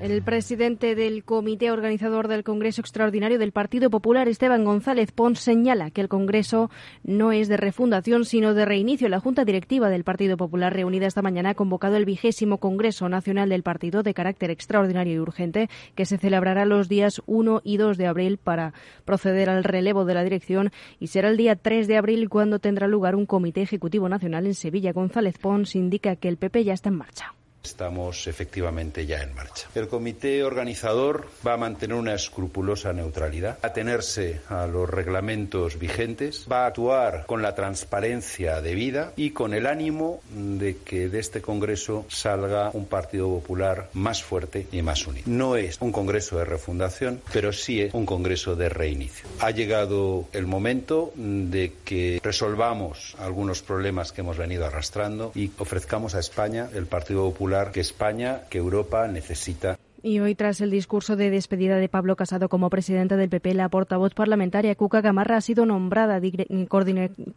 El presidente del comité organizador del Congreso Extraordinario del Partido Popular, Esteban González Pons, señala que el Congreso no es de refundación, sino de reinicio. La Junta Directiva del Partido Popular, reunida esta mañana, ha convocado el vigésimo Congreso Nacional del Partido de carácter extraordinario y urgente, que se celebrará los días 1 y 2 de abril para proceder al relevo de la dirección y será el día 3 de abril cuando tendrá lugar un Comité Ejecutivo Nacional en Sevilla. González Pons indica que el PP ya está en marcha. Estamos efectivamente ya en marcha. El comité organizador va a mantener una escrupulosa neutralidad, a tenerse a los reglamentos vigentes, va a actuar con la transparencia debida y con el ánimo de que de este Congreso salga un Partido Popular más fuerte y más unido. No es un Congreso de refundación, pero sí es un Congreso de reinicio. Ha llegado el momento de que resolvamos algunos problemas que hemos venido arrastrando y ofrezcamos a España el Partido Popular que España, que Europa necesita. Y hoy, tras el discurso de despedida de Pablo Casado como presidente del PP, la portavoz parlamentaria Cuca Gamarra ha sido nombrada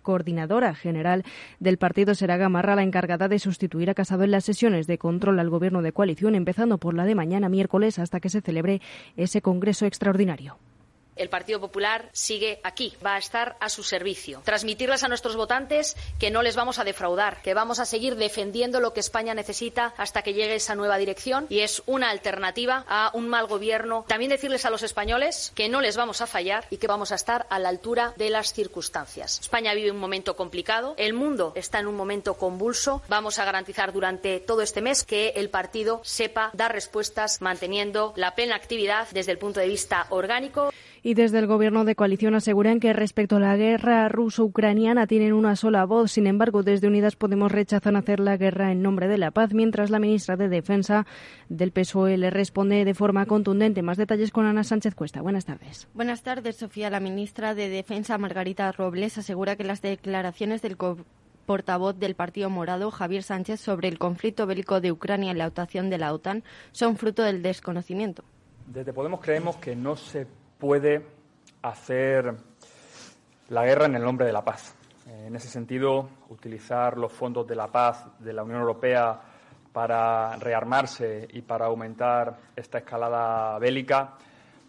coordinadora general del partido. Será Gamarra la encargada de sustituir a Casado en las sesiones de control al gobierno de coalición, empezando por la de mañana miércoles hasta que se celebre ese congreso extraordinario el Partido Popular sigue aquí, va a estar a su servicio. Transmitirles a nuestros votantes que no les vamos a defraudar, que vamos a seguir defendiendo lo que España necesita hasta que llegue esa nueva dirección y es una alternativa a un mal gobierno. También decirles a los españoles que no les vamos a fallar y que vamos a estar a la altura de las circunstancias. España vive un momento complicado, el mundo está en un momento convulso. Vamos a garantizar durante todo este mes que el partido sepa dar respuestas manteniendo la plena actividad desde el punto de vista orgánico y desde el Gobierno de coalición aseguran que respecto a la guerra ruso-ucraniana tienen una sola voz. Sin embargo, desde Unidas Podemos rechazan hacer la guerra en nombre de la paz, mientras la ministra de Defensa del PSOE le responde de forma contundente. Más detalles con Ana Sánchez Cuesta. Buenas tardes. Buenas tardes, Sofía. La ministra de Defensa, Margarita Robles, asegura que las declaraciones del portavoz del Partido Morado, Javier Sánchez, sobre el conflicto bélico de Ucrania y la dotación de la OTAN son fruto del desconocimiento. Desde Podemos creemos que no se puede hacer la guerra en el nombre de la paz. En ese sentido, utilizar los fondos de la paz de la Unión Europea para rearmarse y para aumentar esta escalada bélica,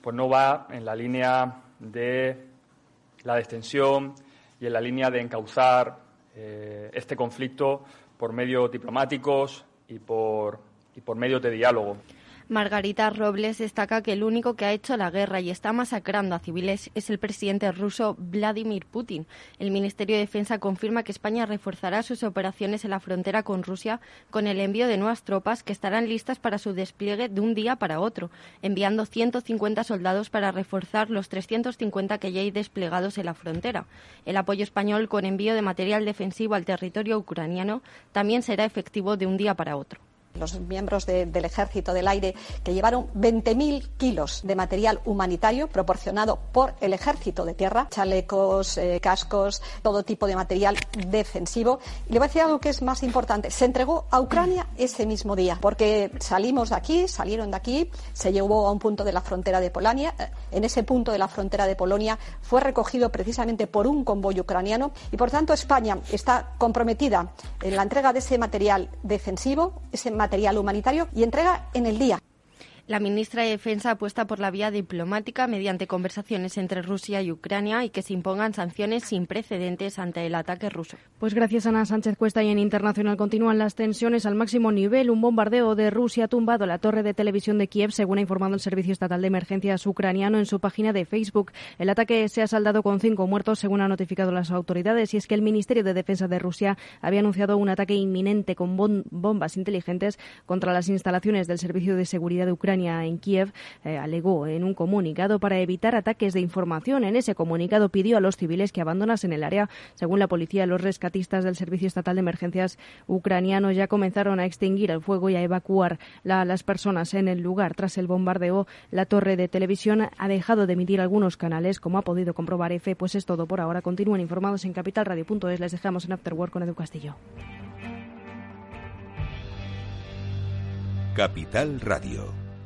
pues no va en la línea de la destensión y en la línea de encauzar eh, este conflicto por medios diplomáticos y por, y por medios de diálogo. Margarita Robles destaca que el único que ha hecho la guerra y está masacrando a civiles es el presidente ruso Vladimir Putin. El Ministerio de Defensa confirma que España reforzará sus operaciones en la frontera con Rusia con el envío de nuevas tropas que estarán listas para su despliegue de un día para otro, enviando 150 soldados para reforzar los 350 que ya hay desplegados en la frontera. El apoyo español con envío de material defensivo al territorio ucraniano también será efectivo de un día para otro los miembros del Ejército del Aire, que llevaron 20.000 kilos de material humanitario proporcionado por el Ejército de Tierra, chalecos, eh, cascos, todo tipo de material defensivo. Y le voy a decir algo que es más importante. Se entregó a Ucrania ese mismo día, porque salimos de aquí, salieron de aquí, se llevó a un punto de la frontera de Polonia. Eh, en ese punto de la frontera de Polonia fue recogido precisamente por un convoy ucraniano y, por tanto, España está comprometida en la entrega de ese material defensivo, ese material humanitario y entrega en el día. La ministra de Defensa apuesta por la vía diplomática mediante conversaciones entre Rusia y Ucrania y que se impongan sanciones sin precedentes ante el ataque ruso. Pues gracias Ana Sánchez Cuesta y en Internacional continúan las tensiones al máximo nivel. Un bombardeo de Rusia ha tumbado la torre de televisión de Kiev, según ha informado el Servicio Estatal de Emergencias ucraniano en su página de Facebook. El ataque se ha saldado con cinco muertos, según han notificado las autoridades, y es que el Ministerio de Defensa de Rusia había anunciado un ataque inminente con bombas inteligentes contra las instalaciones del Servicio de Seguridad de Ucrania en Kiev eh, alegó en un comunicado para evitar ataques de información. En ese comunicado pidió a los civiles que abandonasen el área. Según la policía, los rescatistas del Servicio Estatal de Emergencias ucraniano ya comenzaron a extinguir el fuego y a evacuar a las personas en el lugar. Tras el bombardeo, la torre de televisión ha dejado de emitir algunos canales, como ha podido comprobar EFE. Pues es todo por ahora. Continúen informados en capitalradio.es. Les dejamos en Afterwork con Edu Castillo. Capital Radio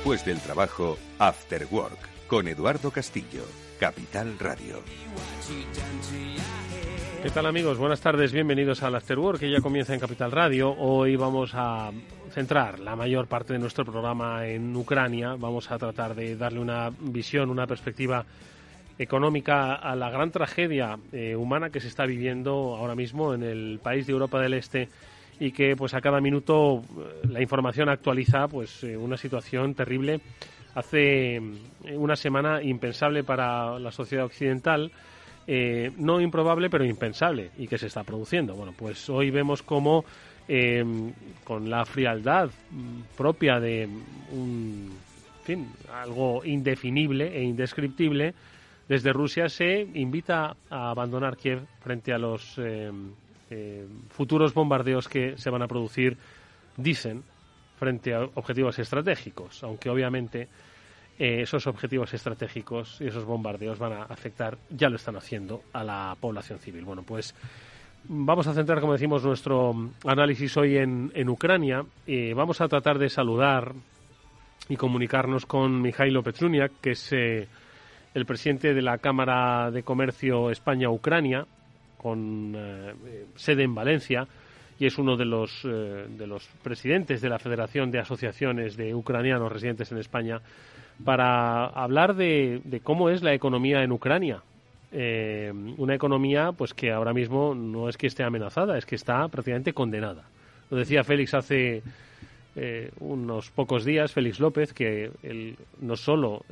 Después del trabajo, After Work, con Eduardo Castillo, Capital Radio. ¿Qué tal amigos? Buenas tardes, bienvenidos al Afterwork que ya comienza en Capital Radio. Hoy vamos a centrar la mayor parte de nuestro programa en Ucrania. Vamos a tratar de darle una visión, una perspectiva económica a la gran tragedia eh, humana que se está viviendo ahora mismo en el país de Europa del Este y que pues a cada minuto eh, la información actualiza pues eh, una situación terrible hace eh, una semana impensable para la sociedad occidental no improbable, pero impensable y que se está produciendo. Bueno, pues hoy vemos cómo eh, con la frialdad mm, propia de un, en fin, algo indefinible e indescriptible, desde Rusia se invita a abandonar Kiev frente a los eh, futuros bombardeos que se van a producir, dicen, frente a objetivos estratégicos, aunque obviamente eh, esos objetivos estratégicos y esos bombardeos van a afectar, ya lo están haciendo, a la población civil. Bueno, pues vamos a centrar, como decimos, nuestro análisis hoy en, en Ucrania. Eh, vamos a tratar de saludar y comunicarnos con Mijailo Petruniak, que es eh, el presidente de la Cámara de Comercio España-Ucrania, con eh, sede en Valencia, y es uno de los, eh, de los presidentes de la Federación de Asociaciones de Ucranianos residentes en España, para hablar de, cómo es la economía en Ucrania. Eh, una economía pues que ahora mismo no es que esté amenazada, es que está prácticamente condenada. Lo decía Félix hace unos pocos días, Félix López, que el, no solo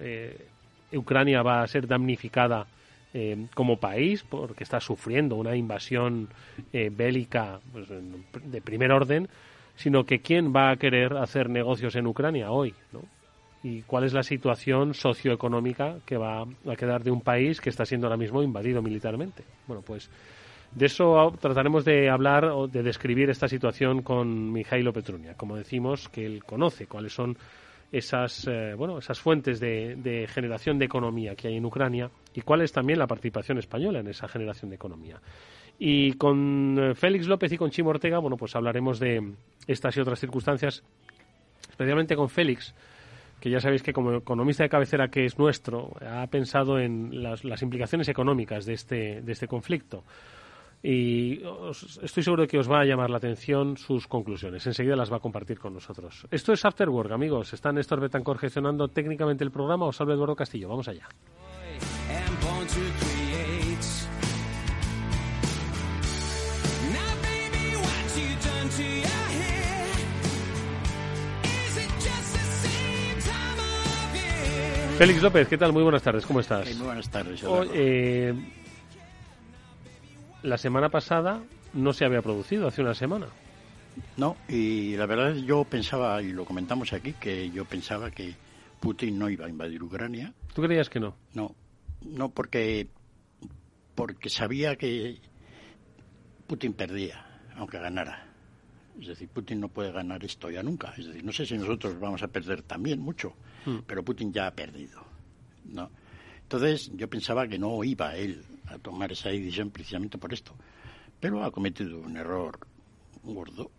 Ucrania va a ser damnificada eh, como país porque está sufriendo una invasión eh, bélica pues, de primer orden, sino que quién va a querer hacer negocios en Ucrania hoy, ¿no? y cuál es la situación socioeconómica que va a quedar de un país que está siendo ahora mismo invadido militarmente. Bueno, pues de eso trataremos de hablar o de describir esta situación con Mijailo Petrunia. Como decimos, que él conoce cuáles son esas, eh, bueno, esas fuentes de, generación de economía que hay en Ucrania y cuál es también la participación española en esa generación de economía. Y con eh, Félix López y con Chimo Ortega, bueno, pues hablaremos de estas y otras circunstancias, especialmente con Félix, que ya sabéis que como economista de cabecera que es nuestro, ha pensado en las, las implicaciones económicas de este, de este conflicto. Y os- estoy seguro de que os va a llamar la atención sus conclusiones. Enseguida las va a compartir con nosotros. Esto es After Work, amigos. Está Néstor Betancor gestionando técnicamente el programa. Os habla Eduardo Castillo. Vamos allá. Félix López, ¿qué tal? Muy buenas tardes. ¿Cómo estás? muy buenas tardes. Hoy, eh, la semana pasada no se había producido, hace una semana. No, y la verdad yo pensaba, y lo comentamos aquí, que yo pensaba que Putin no iba a invadir Ucrania. ¿Tú creías que no? No, no porque, porque sabía que Putin perdía, aunque ganara. Es decir, Putin no puede ganar esto ya nunca. Es decir, no sé si nosotros vamos a perder también mucho, Hmm. pero Putin ya ha perdido. ¿no? Entonces yo pensaba que no iba él a tomar esa decisión precisamente por esto. Pero ha cometido un error gordo.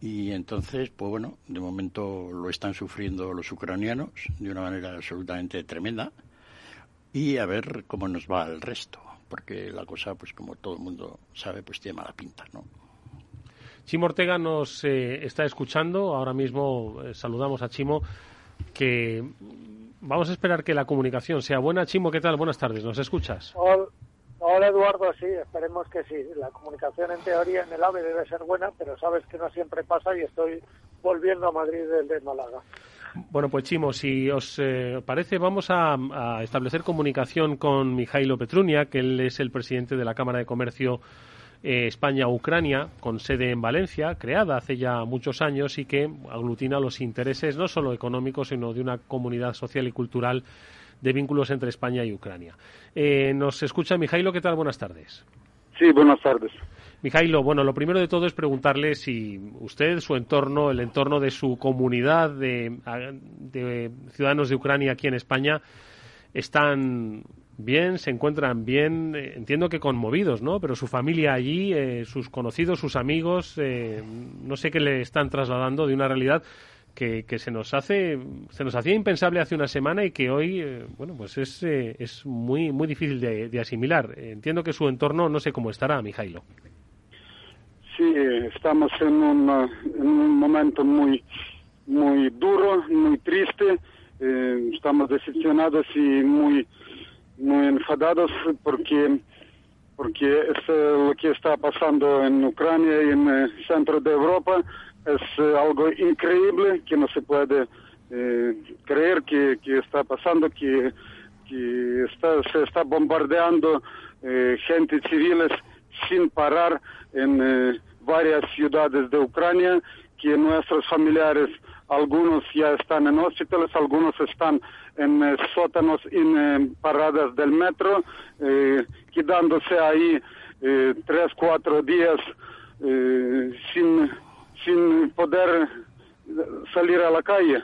Y entonces, pues bueno, de momento lo están sufriendo los ucranianos de una manera absolutamente tremenda. Y a ver cómo nos va el resto. Porque la cosa, pues como todo el mundo sabe, pues tiene mala pinta, ¿no? Chimo Ortega nos eh, está escuchando. Ahora mismo eh, saludamos a Chimo, que vamos a esperar que la comunicación sea buena. Chimo, ¿qué tal? Buenas tardes. ¿Nos escuchas? Hola, hola, Eduardo, sí, esperemos que sí. La comunicación en teoría en el AVE debe ser buena, pero sabes que no siempre pasa y estoy volviendo a Madrid desde Málaga. Bueno, pues Chimo, si os eh, parece, vamos a, a establecer comunicación con Mijailo Petrunia, que él es el presidente de la Cámara de Comercio eh, España-Ucrania, con sede en Valencia, creada hace ya muchos años y que aglutina los intereses no solo económicos, sino de una comunidad social y cultural de vínculos entre España y Ucrania. Eh, nos escucha Mijailo, ¿qué tal? Buenas tardes. Sí, buenas tardes. Mijailo, bueno, lo primero de todo es preguntarle si usted, su entorno, el entorno de su comunidad de, de ciudadanos de Ucrania aquí en España, están bien, se encuentran bien, eh, entiendo que conmovidos, ¿no? Pero su familia allí, eh, sus conocidos, sus amigos, eh, no sé qué le están trasladando de una realidad que, que se nos hace, se nos hacía impensable hace una semana y que hoy, eh, bueno, pues es, eh, es muy, muy difícil de, asimilar. Entiendo que su entorno no sé cómo estará, Mijailo. Sí, estamos en un, uh, en un momento muy, muy duro, muy triste. Estamos decepcionados y muy, muy enfadados porque, porque es, eh, lo que está pasando en Ucrania y en el centro de Europa es eh, algo increíble que no se puede eh, creer que, que está pasando, que, que está, se está bombardeando eh, gente civiles sin parar en eh, varias ciudades de Ucrania, que nuestros familiares, algunos ya están en hospitales, algunos están en eh, sótanos y en eh, paradas del metro, eh, quedándose ahí eh, tres, cuatro días eh, sin, sin poder salir a la calle.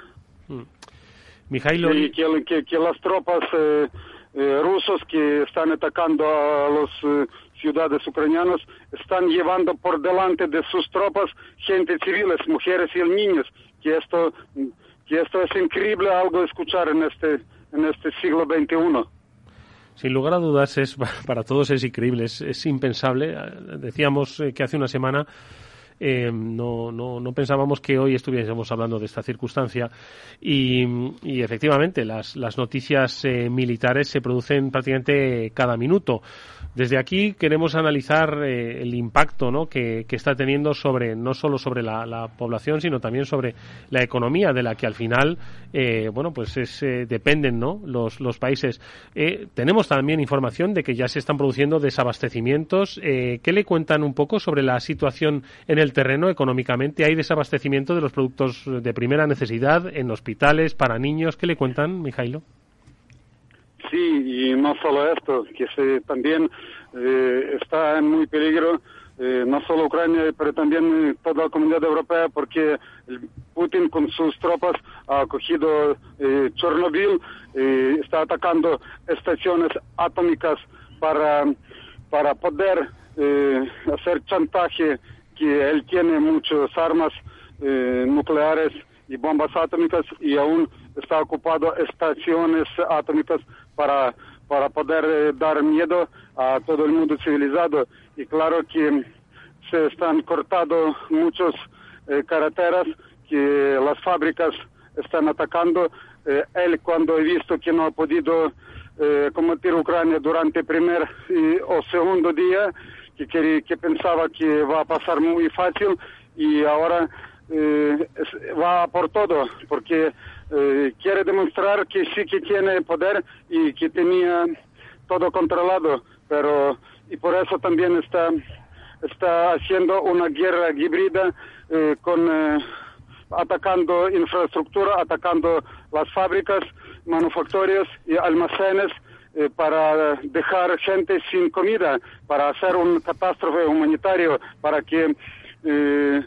Mijailo, Y que, que- que las tropas rusos que están atacando a eh, ciudades ucranianas están llevando por delante de sus tropas gente civiles, mujeres y niños. Que esto, que esto es increíble algo escuchar en este, en este siglo XXI. Sin lugar a dudas, es para todos es increíble, es, impensable. Eh, Decíamos eh, que hace una semana eh, no, no, no pensábamos que hoy estuviésemos hablando de esta circunstancia y, efectivamente las, las noticias eh, militares se producen prácticamente cada minuto. Desde aquí queremos analizar eh, el impacto ¿no? que, que está teniendo sobre no solo sobre la, la población sino también sobre la economía de la que al final eh, bueno pues es, eh, dependen ¿no? los, los países. Tenemos también información de que ya se están produciendo desabastecimientos. ¿Qué le cuentan un poco sobre la situación en el terreno económicamente? ¿Hay desabastecimiento de los productos de primera necesidad en hospitales para niños? ¿Qué le cuentan, Mijailo? Sí, y no solo esto, que se también eh, está en muy peligro eh, no solo Ucrania, pero también eh, toda la comunidad europea, porque el Putin con sus tropas ha cogido eh, Chernobyl, está atacando estaciones atómicas para, para poder eh, hacer chantaje que él tiene muchas armas eh, nucleares y bombas atómicas y aún está ocupado estaciones atómicas para, para poder eh, dar miedo a todo el mundo civilizado. Y claro que se están cortando muchas eh, carreteras, que las fábricas están atacando. Él cuando he visto que no ha podido combatir Ucrania durante el primer o segundo día, que, que pensaba que va a pasar muy fácil y ahora eh, va por todo, porque eh, quiere demostrar que sí que tiene poder y que tenía todo controlado, pero y por eso también está, está haciendo una guerra híbrida eh, con, atacando infraestructura, atacando las fábricas, manufactorias y almacenes eh, para dejar gente sin comida, para hacer un catástrofe humanitario, para que eh,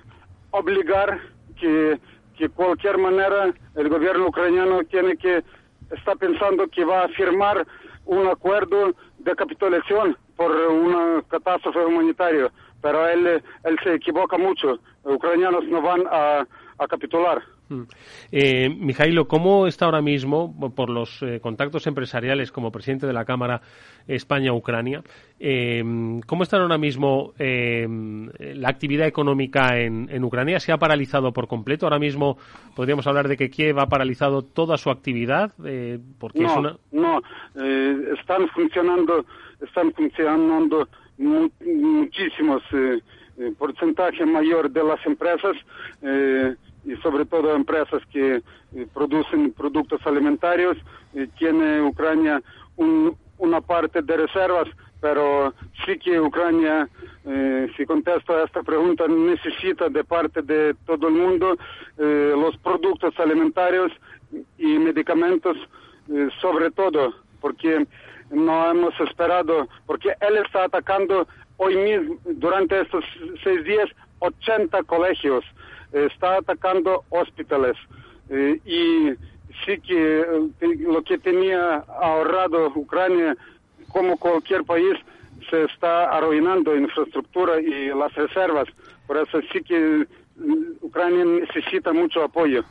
obligar que, que cualquier manera el gobierno ucraniano tiene que está pensando que va a firmar un acuerdo de capitulación por una catástrofe humanitaria, pero él, él se equivoca mucho. Los ucranianos no van a, a capitular. Mm. Eh, Mijailo, ¿cómo está ahora mismo, por los eh, contactos empresariales como presidente de la Cámara España-Ucrania, eh, cómo está ahora mismo eh, la actividad económica en, en, Ucrania? ¿Se ha paralizado por completo? Ahora mismo podríamos hablar de que Kiev ha paralizado toda su actividad. Porque no, es una... no, están funcionando, están funcionando mu muchísimos porcentaje mayor de las empresas y sobre todo empresas que eh, producen productos alimentarios. Eh, tiene Ucrania un, una parte de reservas, pero sí que Ucrania, eh, si contesto a esta pregunta, necesita de parte de todo el mundo los productos alimentarios y medicamentos, sobre todo, porque no hemos esperado, porque él está atacando hoy mismo, durante estos seis días, 80 colegios está atacando hospitales eh, y sí que eh, lo que tenía ahorrado Ucrania, como cualquier país, se está arruinando infraestructura y las reservas. Por eso sí que Ucrania necesita mucho apoyo.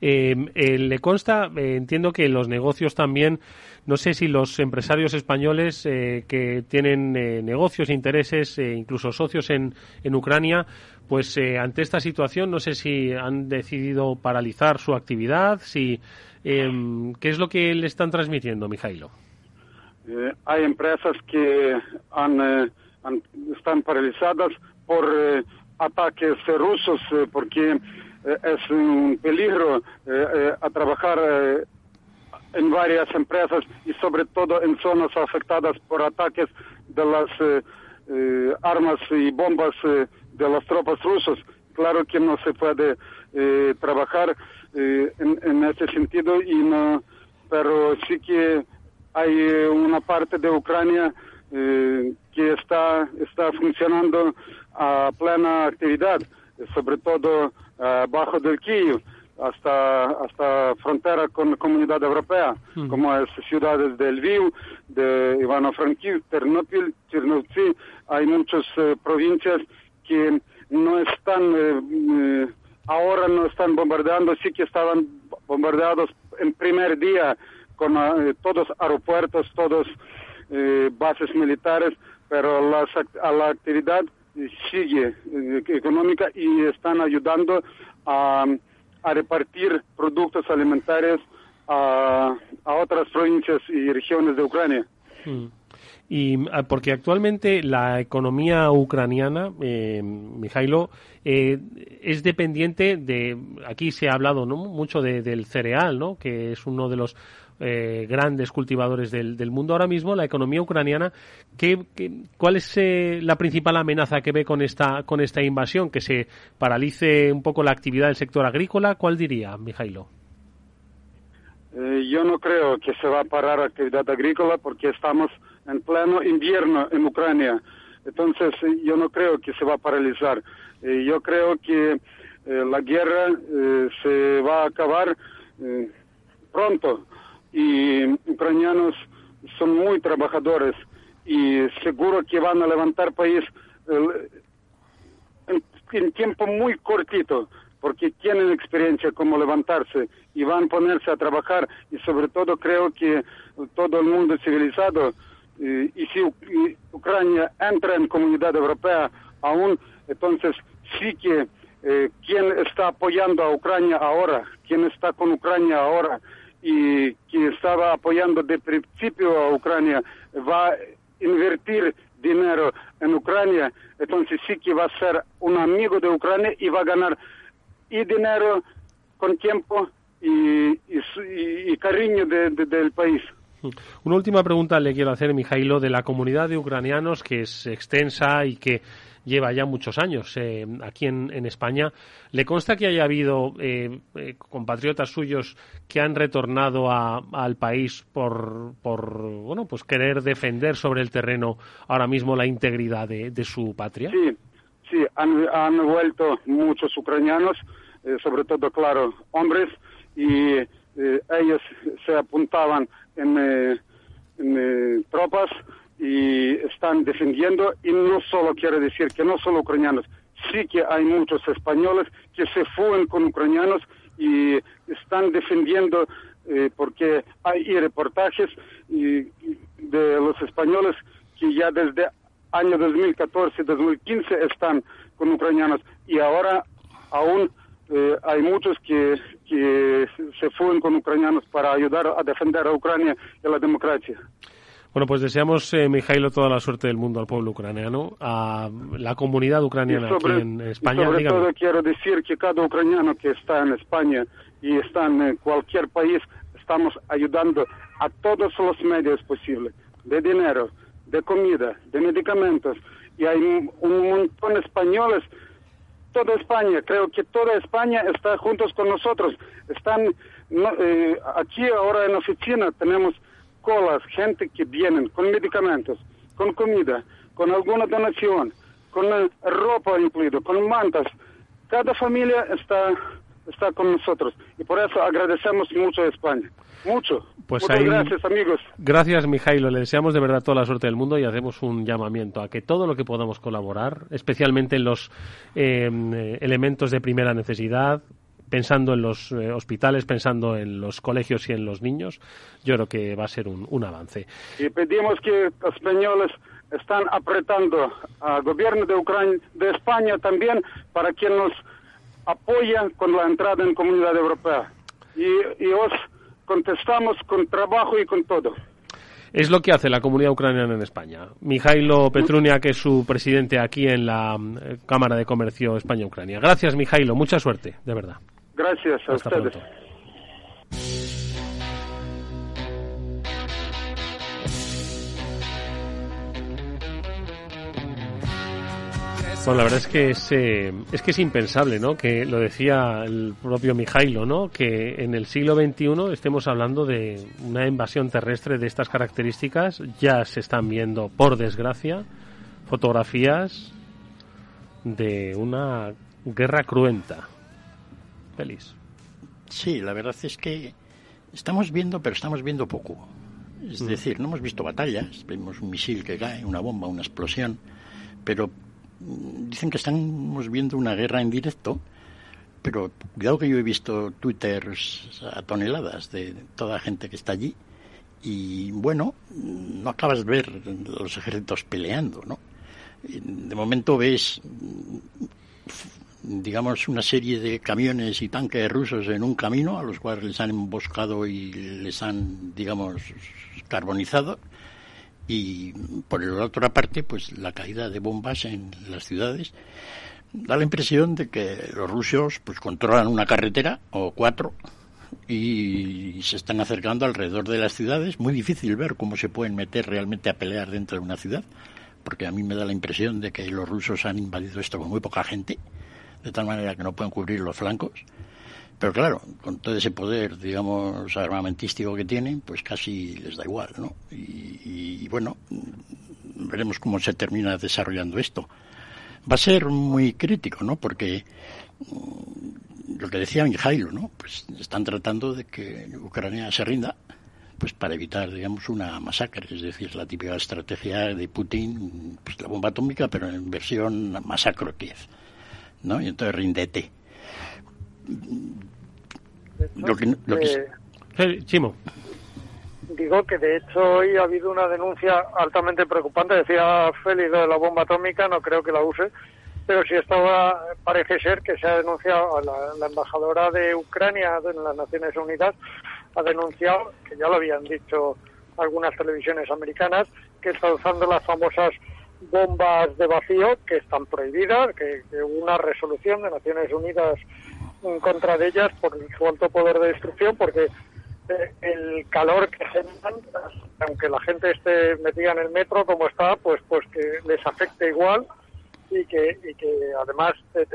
Eh, eh, le consta, entiendo que los negocios también, no sé si los empresarios españoles que tienen negocios, intereses, incluso socios en, en Ucrania, pues ante esta situación, no sé si han decidido paralizar su actividad, si, ¿qué es lo que le están transmitiendo, Mijailo? hay empresas que han, han, están paralizadas por ataques rusos, porque es un peligro eh, eh, a trabajar eh, en varias empresas y sobre todo en zonas afectadas por ataques de las armas y bombas de las tropas rusas. Claro que no se puede trabajar en, en, ese sentido y no, pero sí que hay una parte de Ucrania que está está funcionando a plena actividad, sobre todo bajo del Kiev hasta hasta frontera con la comunidad europea, mm. como es ciudades de Lviv, de Ivano-Frankivsk, Ternopil, Chernovtsi. Hay muchas provincias que no están, uh, ahora no están bombardeando, sí que estaban bombardeados en primer día con todos aeropuertos, todos bases militares, pero las, a la actividad sigue eh, económica y están ayudando a, a repartir productos alimentarios a, a, otras provincias y regiones de Ucrania. Mm. Y porque actualmente la economía ucraniana, eh, Mijailo, eh, es dependiente de, aquí se ha hablado ¿no? mucho de, del cereal, ¿no? que es uno de los eh, grandes cultivadores del, mundo ahora mismo, la economía ucraniana, ¿qué, qué, cuál es eh, la principal amenaza que ve con esta, con esta invasión? ¿Que se paralice un poco la actividad del sector agrícola? ¿Cuál diría, Mijailo? Eh, yo no creo que se va a parar actividad agrícola porque estamos en pleno invierno en Ucrania. Entonces, yo no creo que se va a paralizar. Eh, yo creo que eh, la guerra se va a acabar pronto y ucranianos son muy trabajadores y seguro que van a levantar país en tiempo muy cortito porque tienen experiencia cómo levantarse y van a ponerse a trabajar y sobre todo creo que todo el mundo civilizado y, si Ucrania entra en comunidad europea aún, entonces sí que eh, quien está apoyando a Ucrania ahora, quien está con Ucrania ahora y que estaba apoyando de principio a Ucrania va a invertir dinero en Ucrania, entonces sí que va a ser un amigo de Ucrania y va a ganar y dinero con tiempo y, cariño de, del país. Una última pregunta le quiero hacer, Mijailo, de la comunidad de ucranianos que es extensa y que lleva ya muchos años eh, aquí en, España. ¿Le consta que haya habido eh, eh, compatriotas suyos que han retornado a- al país por, bueno, pues querer defender sobre el terreno ahora mismo la integridad de, su patria? Sí, sí, han, han vuelto muchos ucranianos, sobre todo, claro, hombres, y ellos se apuntaban en, eh, en, eh, tropas y están defendiendo, y no solo quiere decir que no solo ucranianos, sí que hay muchos españoles que se fueron con ucranianos y están defendiendo eh, porque hay reportajes de los españoles que ya desde año 2014-2015 están con ucranianos y ahora aún eh, hay muchos que, que se fueron con ucranianos para ayudar a defender a Ucrania y a la democracia. Bueno, pues deseamos, eh, Mijailo, toda la suerte del mundo al pueblo ucraniano, a la comunidad ucraniana sobre, aquí en y España. sobre Dígame. todo quiero decir que cada ucraniano que está en España y está en cualquier país, estamos ayudando a todos los medios posibles, de dinero, de comida, de medicamentos. Y hay un, un montón de españoles, toda España, creo que toda España está juntos con nosotros. Están eh, aquí ahora en la oficina tenemos colas, gente que vienen con medicamentos, con comida, con alguna donación, con eh, ropa incluido, con mantas. Cada familia está, está con nosotros y por eso agradecemos mucho a España. Mucho. Pues Muchas ahí- gracias, amigos. Gracias, Mijailo. Le deseamos de verdad toda la suerte del mundo y hacemos un llamamiento a que todo lo que podamos colaborar, especialmente en los eh, eh, elementos de primera necesidad, pensando en los eh, hospitales, pensando en los colegios y en los niños, yo creo que va a ser un, un avance. Y pedimos que los españoles están apretando al gobierno de Ucrania, de España también, para que nos apoya con la entrada en Comunidad Europea. Y, y os contestamos con trabajo y con todo. Es lo que hace la comunidad ucraniana en España. Mijailo Petrunia, que es su presidente aquí en la eh, Cámara de Comercio España-Ucrania. Gracias, Mijailo. Mucha suerte, de verdad. Gracias a Hasta ustedes. pronto. Bueno, la verdad es que es, eh, es que es impensable, ¿no? Que lo decía el propio Mijailo, ¿no? Que en el siglo XXI estemos hablando de una invasión terrestre de estas características. Ya se están viendo, por desgracia, fotografías de una guerra cruenta. Feliz. Sí, la verdad es que estamos viendo, pero estamos viendo poco. Es Mm. decir, no hemos visto batallas, vemos un misil que cae, una bomba, una explosión, pero dicen que estamos viendo una guerra en directo, pero cuidado que yo he visto twitters a toneladas de toda la gente que está allí y bueno, no acabas de ver los ejércitos peleando, ¿no? De momento ves digamos, una serie de camiones y tanques rusos en un camino a los cuales les han emboscado y les han, digamos, carbonizado. Y por la otra parte, pues la caída de bombas en las ciudades. Da la impresión de que los rusos pues controlan una carretera o cuatro y se están acercando alrededor de las ciudades. Muy difícil ver cómo se pueden meter realmente a pelear dentro de una ciudad, porque a mí me da la impresión de que los rusos han invadido esto con muy poca gente de tal manera que no pueden cubrir los flancos. Pero claro, con todo ese poder, digamos, armamentístico que tienen, pues casi les da igual, ¿no? Y, y, bueno, veremos cómo se termina desarrollando esto. Va a ser muy crítico, ¿no? Porque mm, lo que decía Mijailo, ¿no? Pues están tratando de que Ucrania se rinda, pues para evitar, digamos, una masacre, es decir, la típica estrategia de Putin, pues la bomba atómica, pero en versión masacro Kiev. ¿no? Y entonces rindete. Lo que, lo que, Eh, Chimo. Digo que de hecho hoy ha habido una denuncia altamente preocupante. Decía Félix lo de la bomba atómica, no creo que la use, pero sí estaba, parece ser que se ha denunciado, a la, la embajadora de Ucrania en las Naciones Unidas ha denunciado, que ya lo habían dicho algunas televisiones americanas, que está usando las famosas bombas de vacío que están prohibidas, que, que hubo una resolución de Naciones Unidas en contra de ellas por su alto poder de destrucción, porque eh, el calor que generan, aunque la gente esté metida en el metro como está, pues pues que les afecte igual y que, y que además te,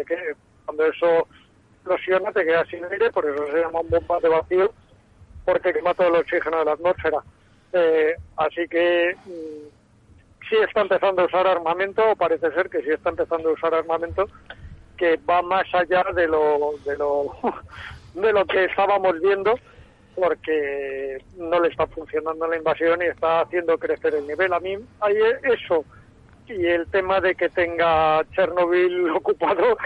cuando eso explosiona te quedas sin aire, por eso se llama un bomba de vacío, porque quema todo el oxígeno de la atmósfera. Eh, así que mm, sí está empezando a usar armamento, o parece ser que sí está empezando a usar armamento, que va más allá de lo, de lo, de lo que estábamos viendo, porque no le está funcionando la invasión y está haciendo crecer el nivel. A mí hay eso y el tema de que tenga Chernobyl ocupado,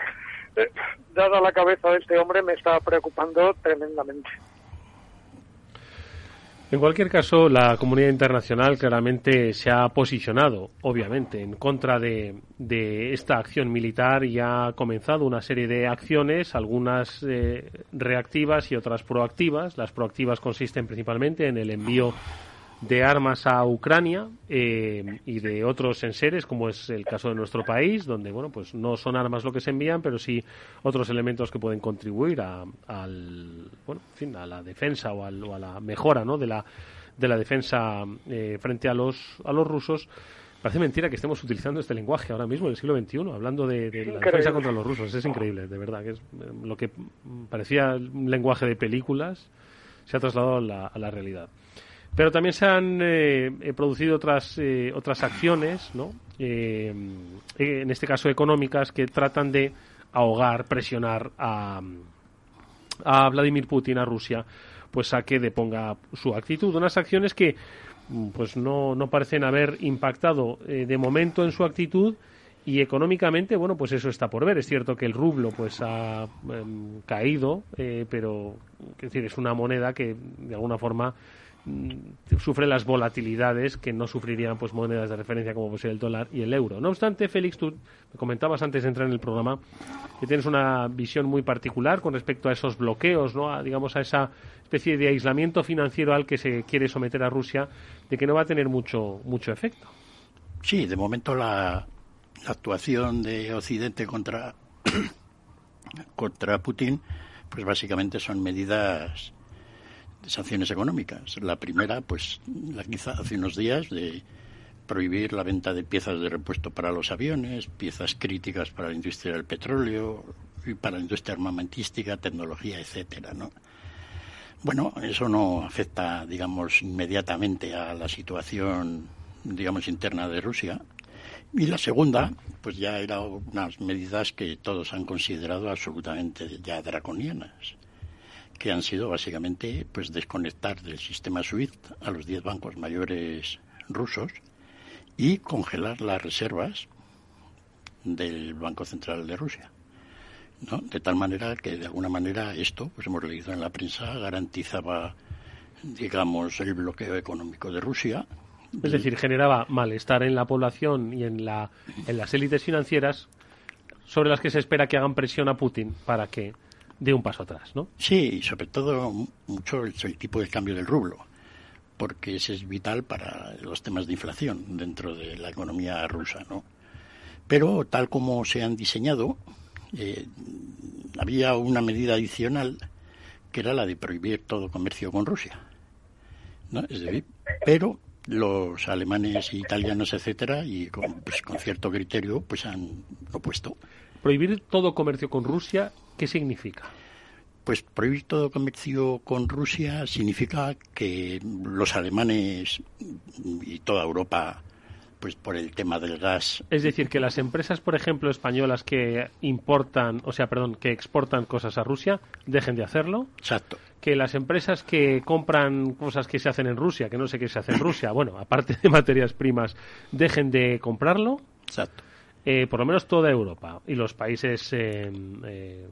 eh, dada la cabeza de este hombre, me está preocupando tremendamente. En cualquier caso, la comunidad internacional claramente se ha posicionado, obviamente, en contra de, esta acción militar y ha comenzado una serie de acciones, algunas eh, reactivas y otras proactivas. Las proactivas consisten principalmente en el envío de armas a Ucrania eh, y de otros enseres, como es el caso de nuestro país, donde bueno, pues no son armas lo que se envían, pero sí otros elementos que pueden contribuir a, al, bueno, en fin, a la defensa o, al- o a la mejora ¿no? de, la, de la defensa eh, frente a los, a los rusos. Parece mentira que estemos utilizando este lenguaje ahora mismo en el siglo XXI, hablando de, de la defensa contra los rusos. Es increíble, de verdad, que es eh, lo que parecía un lenguaje de películas se ha trasladado a la, a la realidad. Pero también se han eh, eh, producido otras, eh, otras acciones, ¿no? Eh, en este caso económicas, que tratan de ahogar, presionar a, a Vladimir Putin, a Rusia, pues a que deponga su actitud. Unas acciones que mm, pues no, no parecen haber impactado eh, de momento en su actitud y económicamente, bueno, pues eso está por ver. Es cierto que el rublo pues ha em, caído, eh, pero es decir, es una moneda que de alguna forma sufre las volatilidades que no sufrirían pues monedas de referencia como el dólar y el euro. No obstante, Félix, tú me comentabas antes de entrar en el programa que tienes una visión muy particular con respecto a esos bloqueos, ¿no? A, digamos a esa especie de aislamiento financiero al que se quiere someter a Rusia, de que no va a tener mucho mucho efecto. Sí, de momento la, la actuación de Occidente contra, contra Putin, pues básicamente son medidas sanciones económicas. La primera, pues la que hizo hace unos días de prohibir la venta de piezas de repuesto para los aviones, piezas críticas para la industria del petróleo y para la industria armamentística, tecnología, etcétera, ¿no? Bueno, eso no afecta, digamos, inmediatamente a la situación, digamos, interna de Rusia. Y la segunda, pues ya eran unas medidas que todos han considerado absolutamente ya draconianas, que han sido básicamente, pues desconectar del sistema SWIFT a los 10 bancos mayores rusos y congelar las reservas del Banco Central de Rusia. ¿no? De tal manera que, de alguna manera, esto, pues hemos leído en la prensa, garantizaba, digamos, el bloqueo económico de Rusia. Es decir, generaba malestar en la población y en, la, en las élites financieras sobre las que se espera que hagan presión a Putin para que dé un paso atrás, ¿no? Sí, y sobre todo mucho el, el tipo de cambio del rublo, porque ese es vital para los temas de inflación dentro de la economía rusa, ¿no? Pero tal como se han diseñado, eh, había una medida adicional que era la de prohibir todo comercio con Rusia, ¿no? Es decir, pero los alemanes, italianos, etcétera, y con, pues, con cierto criterio, pues han opuesto. Prohibir todo comercio con Rusia, ¿qué significa? Pues prohibir todo comercio con Rusia significa que los alemanes y toda Europa, pues por el tema del gas, Es decir, que las empresas, por ejemplo, españolas que importan, o sea, perdón, que exportan cosas a Rusia, dejen de hacerlo. Exacto. Que las empresas que compran cosas que se hacen en Rusia, que no sé qué se hace en Rusia, bueno, aparte de materias primas, dejen de comprarlo. Exacto. Eh, por lo menos toda Europa y los países, eh, eh,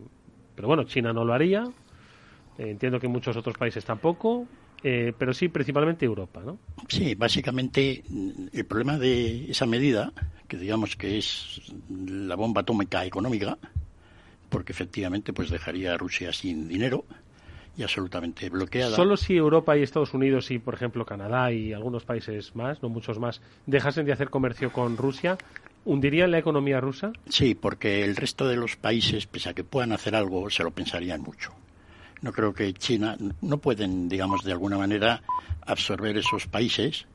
pero bueno, China no lo haría. Eh, entiendo que muchos otros países tampoco, eh, pero sí principalmente Europa, ¿no? Sí, básicamente el problema de esa medida, que digamos que es la bomba atómica económica, porque efectivamente pues dejaría a Rusia sin dinero y absolutamente bloqueada. Solo si Europa y Estados Unidos y, por ejemplo, Canadá y algunos países más, no muchos más, dejasen de hacer comercio con Rusia, ¿hundirían la economía rusa? Sí, porque el resto de los países, pese a que puedan hacer algo, se lo pensarían mucho. No creo que China no pueden, digamos, de alguna manera absorber esos países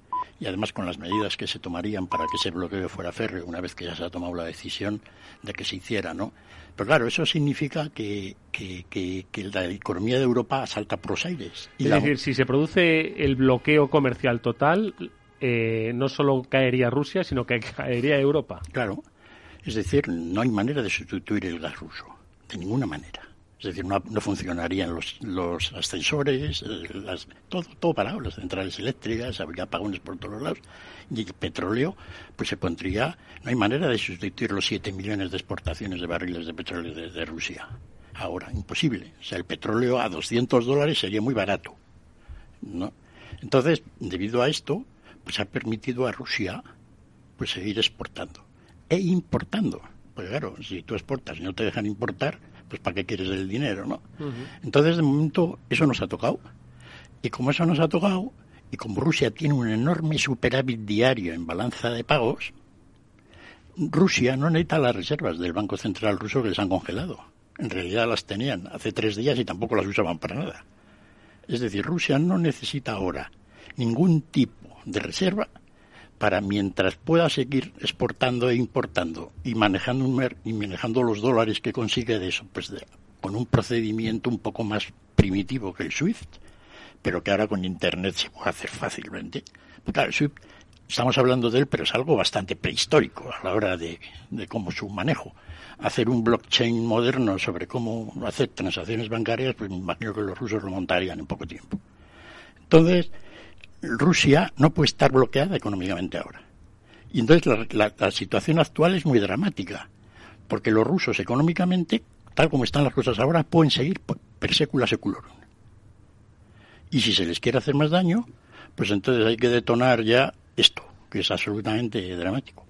y además con las medidas que se tomarían para que ese bloqueo fuera férreo una vez que ya se ha tomado la decisión de que se hiciera, ¿no? Pero claro, eso significa que, que, que, que la economía de Europa salta por los aires. Y es la- decir, si se produce el bloqueo comercial total, eh, no solo caería Rusia, sino que caería Europa. Claro. Es decir, no hay manera de sustituir el gas ruso, de ninguna manera. Es decir, no, no funcionarían los, los ascensores, eh, todo, todo parado, las centrales eléctricas, habría apagones por todos lados. Y el petróleo, pues se pondría, no hay manera de sustituir los 7 millones de exportaciones de barriles de petróleo de, de Rusia. Ahora, imposible. O sea, el petróleo a 200 dólares sería muy barato. ¿no? Entonces, debido a esto, pues ha permitido a Rusia pues seguir exportando e importando. Porque claro, si tú exportas y no te dejan importar, pues ¿para qué quieres el dinero, no? Entonces, de momento, eso nos ha tocado. Y como eso nos ha tocado, y como Rusia tiene un enorme superávit diario en balanza de pagos, Rusia no necesita las reservas del Banco Central ruso que les han congelado. En realidad las tenían hace tres días y tampoco las usaban para nada. Es decir, Rusia no necesita ahora ningún tipo de reserva para mientras pueda seguir exportando e importando y manejando un mer- y manejando los dólares que consigue de eso, pues con un procedimiento un poco más primitivo que el SWIFT, pero que ahora con Internet se puede hacer fácilmente. Claro, el SWIFT, estamos hablando de él, pero es algo bastante prehistórico a la hora de, de cómo su manejo. Hacer un blockchain moderno sobre cómo hacer transacciones bancarias, pues me imagino que los rusos lo montarían en poco tiempo. Entonces, Rusia no puede estar bloqueada económicamente ahora. Y entonces la, la- la situación actual es muy dramática, porque los rusos económicamente, tal como están las cosas ahora, pueden seguir per secula seculorum. Y si se les quiere hacer más daño, pues entonces hay que detonar ya esto, que es absolutamente dramático.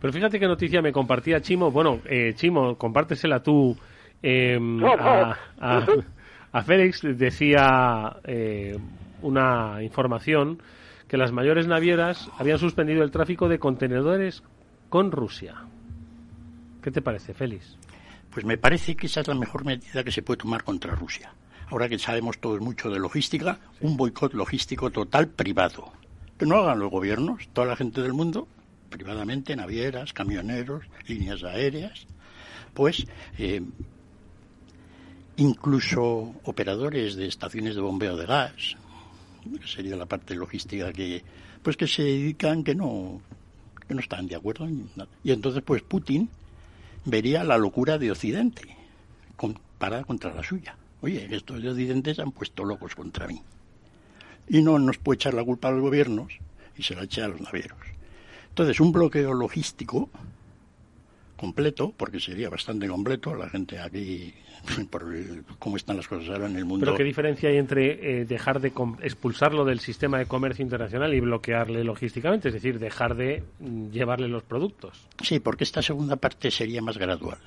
Pero fíjate qué noticia me compartía Chimo. Bueno, eh, Chimo, compártesela tú eh, a, a- a Félix. Decía eh, una información que las mayores navieras habían suspendido el tráfico de contenedores con Rusia. ¿Qué te parece, Félix? Pues me parece que esa es la mejor medida que se puede tomar contra Rusia. Ahora que sabemos todos mucho de logística, un boicot logístico total privado. Que no hagan los gobiernos, toda la gente del mundo, privadamente, navieras, camioneros, líneas aéreas, pues eh, incluso operadores de estaciones de bombeo de gas, sería la parte logística que pues que se dedican que no que no están de acuerdo y entonces pues Putin vería la locura de Occidente comparada contra la suya. Oye, estos de Occidente se han puesto locos contra mí. Y no nos puede echar la culpa a los gobiernos y se la echa a los navieros. Entonces, un bloqueo logístico completo, porque sería bastante completo, la gente aquí, por cómo están las cosas ahora en el mundo. Pero ¿qué diferencia hay entre eh, dejar de expulsarlo del sistema de comercio internacional y bloquearle logísticamente? Es decir, dejar de mm, llevarle los productos. Sí, porque esta segunda parte sería más gradual.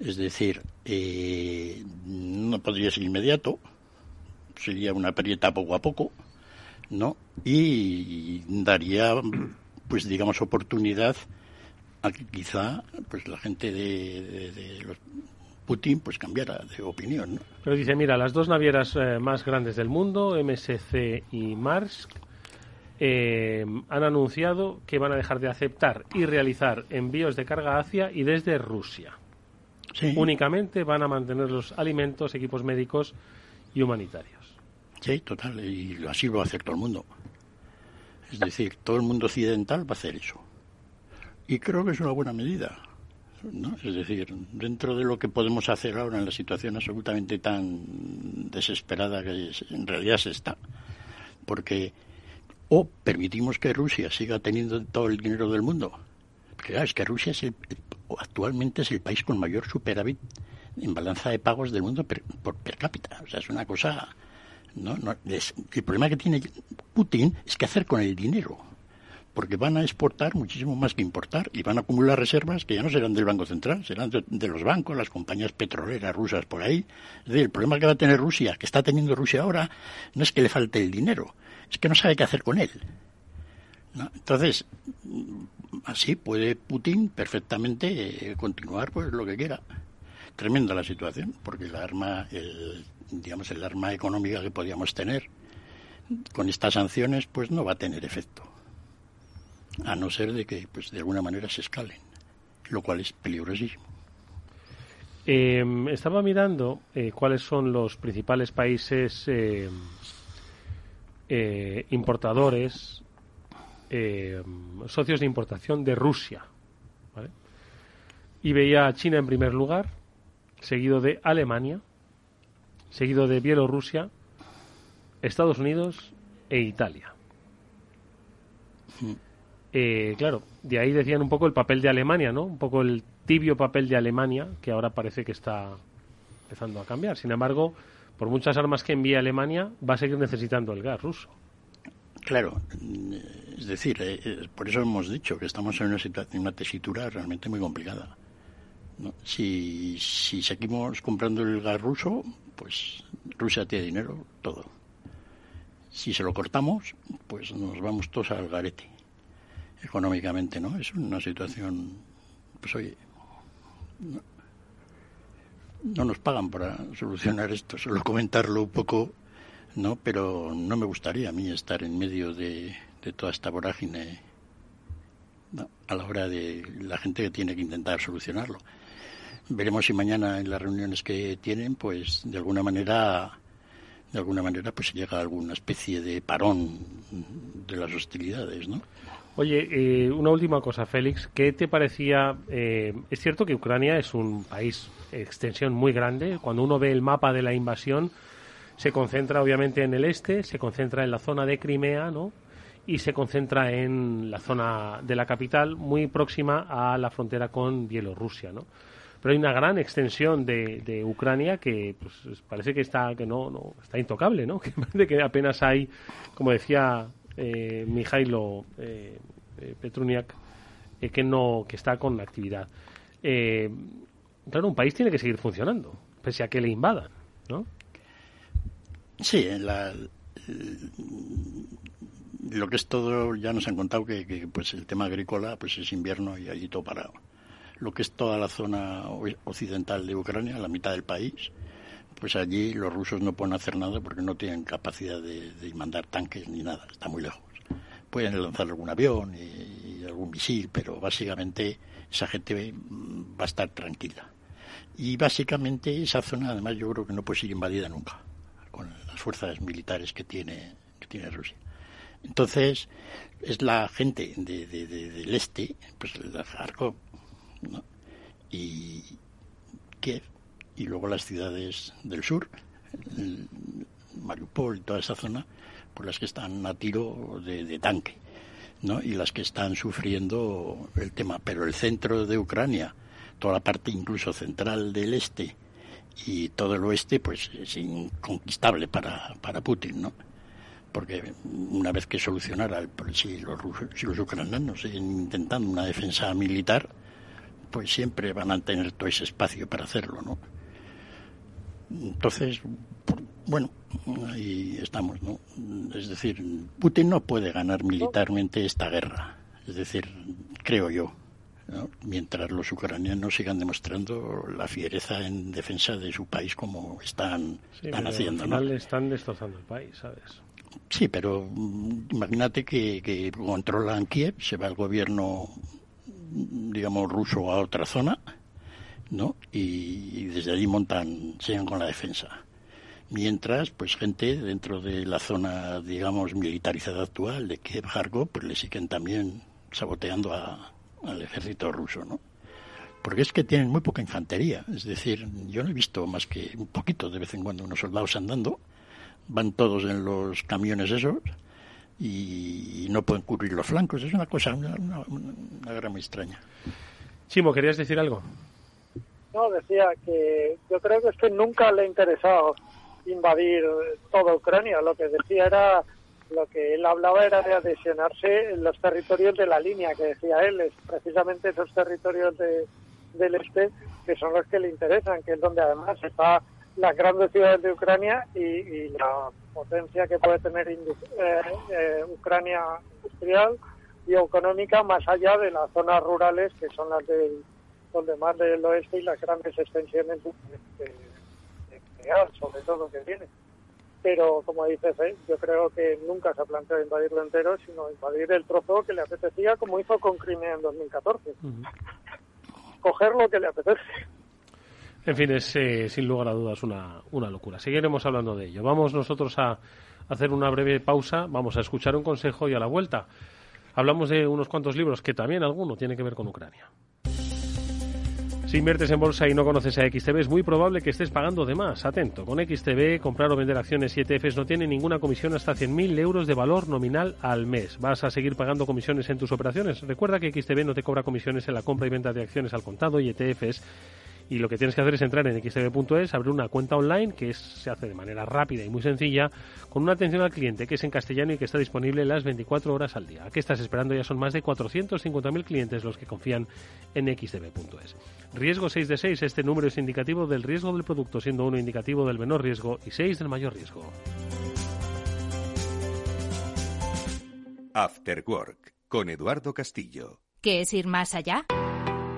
Es decir, eh, no podría ser inmediato, sería una prieta poco a poco, ¿no? Y daría, pues digamos, oportunidad quizá pues la gente de, de- de los Putin pues cambiara de opinión, ¿no? Pero dice, mira, las dos navieras eh, más grandes del mundo, MSC y Maersk, eh, han anunciado que van a dejar de aceptar y realizar envíos de carga hacia y desde Rusia. Sí. Únicamente van a mantener los alimentos, equipos médicos y humanitarios. Sí, total, y así lo va a hacer todo el mundo. Es decir, todo el mundo occidental va a hacer eso. Y creo que es una buena medida. ¿no? Es decir, dentro de lo que podemos hacer ahora en la situación absolutamente tan desesperada que en realidad se está, porque o permitimos que Rusia siga teniendo todo el dinero del mundo, claro, es que Rusia es el- actualmente es el país con mayor superávit en balanza de pagos del mundo per, por per cápita, o sea, es una cosa no, no, el problema que tiene Putin es qué hacer con el dinero. Porque van a exportar muchísimo más que importar y van a acumular reservas que ya no serán del Banco Central, serán de, los bancos, las compañías petroleras rusas por ahí. Es decir, el problema que va a tener Rusia, que está teniendo Rusia ahora, no es que le falte el dinero, es que no sabe qué hacer con él. Entonces, así puede Putin perfectamente eh, continuar pues lo que quiera. tremenda la situación, porque el arma, el, digamos, el arma económica que podíamos tener con estas sanciones, pues no va a tener efecto, a no ser de que, pues, de alguna manera se escalen, lo cual es peligrosísimo. Eh, estaba mirando eh, cuáles son los principales países eh, eh, importadores, eh, socios de importación de Rusia. ¿vale? Y veía a China en primer lugar, seguido de Alemania, seguido de Bielorrusia, Estados Unidos e Italia. Eh, claro, de ahí decían un poco el papel de Alemania, ¿no? Un poco el tibio papel de Alemania, que ahora parece que está empezando a cambiar. Sin embargo, por muchas armas que envíe Alemania, va a seguir necesitando el gas ruso. Claro, es decir, eh, eh, por eso hemos dicho que estamos en una, situación, una tesitura realmente muy complicada. ¿no? Si, si seguimos comprando el gas ruso, pues Rusia tiene dinero, todo. Si se lo cortamos, pues nos vamos todos al garete, económicamente, ¿no? Es una situación, pues oye, no, no nos pagan para solucionar esto, solo comentarlo un poco, ¿no? Pero no me gustaría a mí estar en medio de, toda esta vorágine a la hora de la gente que tiene que intentar solucionarlo. Veremos si mañana en las reuniones que tienen, pues de alguna manera, de alguna manera, pues llega a alguna especie de parón de las hostilidades, ¿no? Oye, eh, una última cosa, Félix. ¿Qué te parecía? eh, es cierto que Ucrania es un país extensión muy grande. Cuando uno ve el mapa de la invasión, se concentra obviamente en el este, se concentra en la zona de Crimea, ¿no? Y se concentra en la zona de la capital, muy próxima a la frontera con Bielorrusia, ¿no? Pero hay una gran extensión de, de Ucrania que pues, parece que está que no, no está intocable, ¿no? Que parece que apenas hay, como decía eh, Mijailo eh, eh, Petruniak, eh, que no que está con actividad. Eh, claro, un país tiene que seguir funcionando, pese a que le invadan, ¿no? Sí, la, lo que es todo, ya nos han contado que, que, pues el tema agrícola pues es invierno y allí todo parado. Lo que es toda la zona occidental de Ucrania, la mitad del país, pues allí los rusos no pueden hacer nada porque no tienen capacidad de, de mandar tanques ni nada, está muy lejos. Pueden lanzar algún avión y, algún misil, pero básicamente esa gente mm, va a estar tranquila. Y básicamente esa zona, además, yo creo que no puede ser invadida nunca con las fuerzas militares que tiene, que tiene Rusia. Entonces, es la gente de, de- de- del este, pues la Kharkov, ¿no? y Kiev, y luego las ciudades del sur, Mariupol, toda esa zona, por las que están a tiro de, tanque, ¿no? y las que están sufriendo el tema. Pero el centro de Ucrania, toda la parte incluso central del este y todo el oeste, pues es inconquistable para, para Putin, ¿no? Porque una vez que solucionara, el, si, los, si los ucranianos siguen intentando una defensa militar, pues siempre van a tener todo ese espacio para hacerlo, ¿no? Entonces, bueno, ahí estamos, ¿no? Es decir, Putin no puede ganar militarmente esta guerra. Es decir, creo yo, ¿no? mientras los ucranianos sigan demostrando la fiereza en defensa de su país como están, Sí, están haciendo, al ¿no? final están destrozando el país, ¿sabes? Sí, pero mm, imagínate que, que controlan Kiev, se va el gobierno, digamos, ruso a otra zona, ¿no? Y, desde allí montan, siguen con la defensa. Mientras, pues gente dentro de la zona, digamos, militarizada actual de Kiev, Kharkov, pues le siguen también saboteando a- al ejército ruso, ¿no? Porque es que tienen muy poca infantería. Es decir, yo no he visto más que un poquito de vez en cuando unos soldados andando. Van todos en los camiones esos y, no pueden cubrir los flancos. Es una cosa, una, una, una guerra muy extraña. Chimo, ¿querías decir algo? No, decía que yo creo que es que nunca le ha interesado invadir toda Ucrania. Lo que decía era, lo que él hablaba era de adhesionarse en los territorios de la línea que decía él, es precisamente esos territorios de, del este que son los que le interesan, que es donde además está las grandes ciudades de Ucrania y, y la potencia que puede tener eh, eh, Ucrania industrial y económica más allá de las zonas rurales que son las del con el mar del oeste y las grandes extensiones de, de- de- de gas, sobre todo que tiene. Pero, como dice Fe, yo creo que nunca se ha planteado invadirlo entero, sino invadir el trozo que le apetecía, como hizo con Crimea en 2014. Coger lo que le apetece. En fin, es eh, sin lugar a dudas una, una locura. Seguiremos hablando de ello. Vamos nosotros a hacer una breve pausa, vamos a escuchar un consejo y a la vuelta hablamos de unos cuantos libros que también alguno tiene que ver con Ucrania. Si inviertes en bolsa y no conoces a XTB, es muy probable que estés pagando de más. Atento, con XTB, comprar o vender acciones y ETFs no tiene ninguna comisión hasta 100.000 euros de valor nominal al mes. ¿Vas a seguir pagando comisiones en tus operaciones? Recuerda que XTB no te cobra comisiones en la compra y venta de acciones al contado y ETFs. Y lo que tienes que hacer es entrar en xtb.es, abrir una cuenta online que es- se hace de manera rápida y muy sencilla, con una atención al cliente que es en castellano y que está disponible las 24 horas al día. ¿A qué estás esperando? Ya son más de 450.000 clientes los que confían en xtb.es. Riesgo 6 de 6, este número es indicativo del riesgo del producto, siendo uno indicativo del menor riesgo y 6 del mayor riesgo. After Work con Eduardo Castillo. ¿Qué es ir más allá?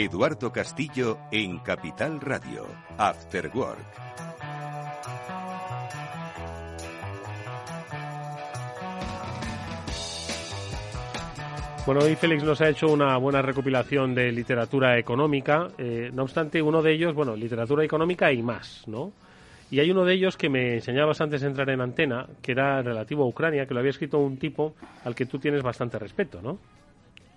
Eduardo Castillo en Capital Radio. After Work. Bueno, hoy Félix nos ha hecho una buena recopilación de literatura económica. eh, no obstante, uno de ellos, bueno, literatura económica y más, ¿no? Y hay uno de ellos que me enseñabas antes de entrar en antena, que era relativo a Ucrania, que lo había escrito un tipo al que tú tienes bastante respeto, ¿no?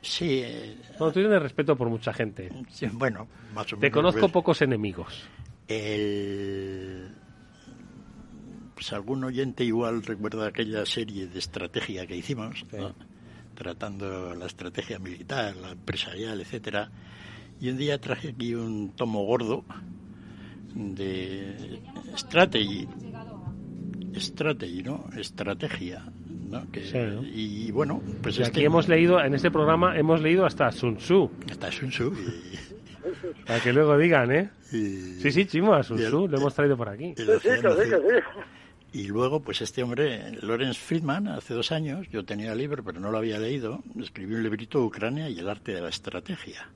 Sí, eh, Bueno, tú tienes respeto por mucha gente. sí, bueno, más o Te menos. conozco ves. pocos enemigos. El... Pues algún oyente igual recuerda aquella serie de estrategia que hicimos, ¿no? tratando la estrategia militar, la empresarial, etcétera. Y un día traje aquí un tomo gordo de strategy, strategy, ¿no? Estrategia, ¿no? Que- Sí, ¿no? Y bueno, pues Y este- aquí hemos leído, en este programa hemos leído hasta Sun Tzu. Hasta Sun Tzu. y- Para que luego digan, ¿eh? y- Sí, sí, Chimo, a Sun Tzu lo hemos traído por aquí. océano azul. Y luego, pues este hombre, Lawrence Friedman, hace dos años, yo tenía el libro, pero no lo había leído, escribió un librito Ucrania y el arte de la estrategia.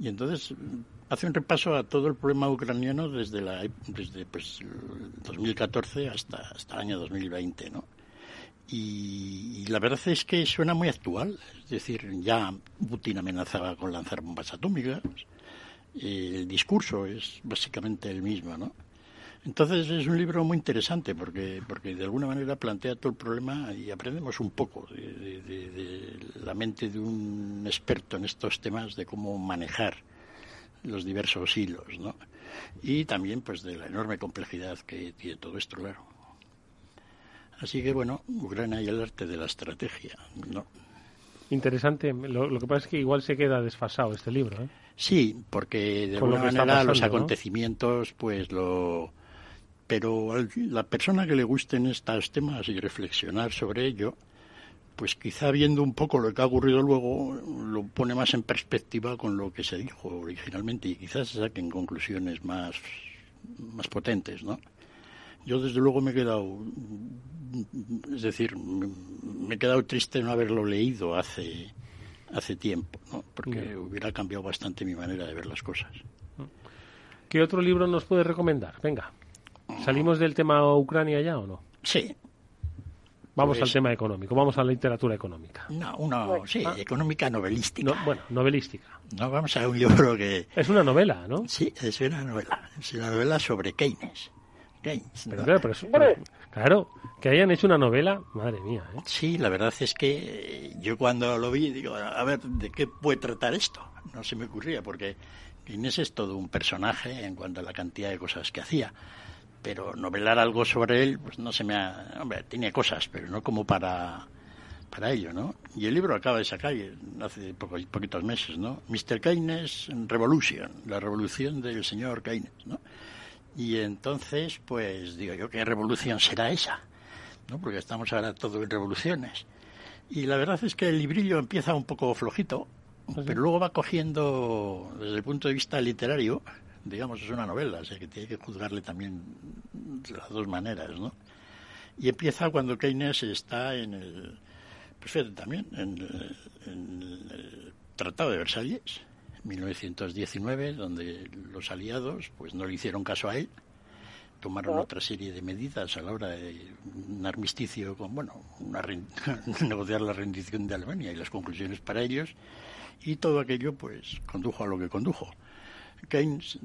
Y entonces hace un repaso a todo el problema ucraniano desde la desde pues el 2014 hasta hasta el año 2020, ¿no? Y, la verdad es que suena muy actual, es decir, ya Putin amenazaba con lanzar bombas atómicas, el discurso es básicamente el mismo, ¿no? Entonces es un libro muy interesante porque, porque de alguna manera plantea todo el problema y aprendemos un poco de- de la mente de un experto en estos temas de cómo manejar los diversos hilos, ¿no? Y también pues de la enorme complejidad que tiene todo esto, claro. Así que bueno, Ucrania y el arte de la estrategia, ¿no? Interesante. Lo, lo que pasa es que igual se queda desfasado este libro, ¿eh? Sí, porque de Con alguna manera los acontecimientos, pues lo. Pero al- la persona que le gusten estos temas y reflexionar sobre ello, pues quizá viendo un poco lo que ha ocurrido luego, lo pone más en perspectiva con lo que se dijo originalmente y quizás se saquen conclusiones más, más potentes, ¿no? Yo desde luego me he quedado, es decir, me he quedado triste no haberlo leído hace, hace tiempo, ¿no? Porque hubiera cambiado bastante mi manera de ver las cosas. ¿Qué otro libro nos puede recomendar? Venga. ¿Salimos del tema Ucrania ya o no? Sí. Vamos Pues- al tema económico, vamos a la literatura económica. No, una, sí, económica novelística. No, bueno, novelística. No, vamos a un libro que... Es una novela, ¿no? Sí, es una novela. Es una novela sobre Keynes. Pero ¿no? claro, pero claro, que hayan hecho una novela, madre mía, ¿eh? Sí, la verdad es que yo cuando lo vi digo, a ver, ¿de qué puede tratar esto? No se me ocurría, porque Keynes es todo un personaje en cuanto a la cantidad de cosas que hacía. Pero novelar algo sobre él, pues no se me ha... Hombre, tiene cosas, pero no como para, para ello, ¿no? Y el libro acaba de sacar hace poco- poquitos meses, ¿no? Mr. Keynes Revolution, la revolución del señor Keynes, ¿no? Y entonces, pues digo yo, ¿qué revolución será esa? ¿No? Porque estamos ahora todo en revoluciones. Y la verdad es que el librillo empieza un poco flojito, pero luego va cogiendo, desde el punto de vista literario, digamos, es una novela, o sea que tiene que juzgarle también de las dos maneras, ¿no? Y empieza cuando Keynes está en el, pues también, en el Tratado de Versalles, 1919, donde los aliados pues no le hicieron caso a él, tomaron otra serie de medidas a la hora de un armisticio con, bueno, una negociar la rendición de Alemania y las conclusiones para ellos, y todo aquello pues condujo a lo que condujo. Keynes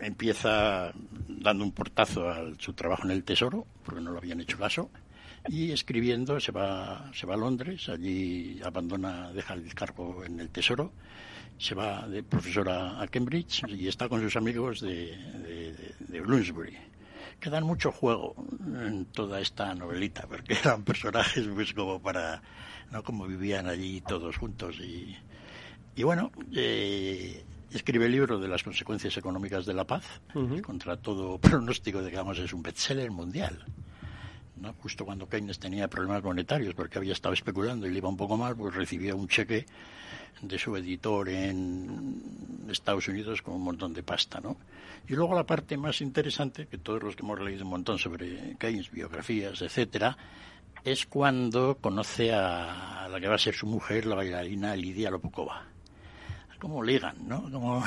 empieza dando un portazo a su trabajo en el Tesoro, porque no lo habían hecho caso, y escribiendo se va, se va a Londres, allí abandona, deja el cargo en el Tesoro, se va de profesor a, Cambridge y está con sus amigos de, de, de Bloomsbury, que dan mucho juego en toda esta novelita, porque eran personajes pues como para, ¿no? como vivían allí todos juntos y, y bueno, eh, escribe el libro de las consecuencias económicas de la paz, contra todo pronóstico, digamos, es un bestseller mundial. ¿no? Justo cuando Keynes tenía problemas monetarios, porque había estado especulando y le iba un poco mal, pues recibía un cheque de su editor en Estados Unidos con un montón de pasta, ¿no? Y luego la parte más interesante, que todos los que hemos leído un montón sobre Keynes, biografías, etcétera, es cuando conoce a la que va a ser su mujer, la bailarina Lidia Lopukova como ligan, ¿no? Como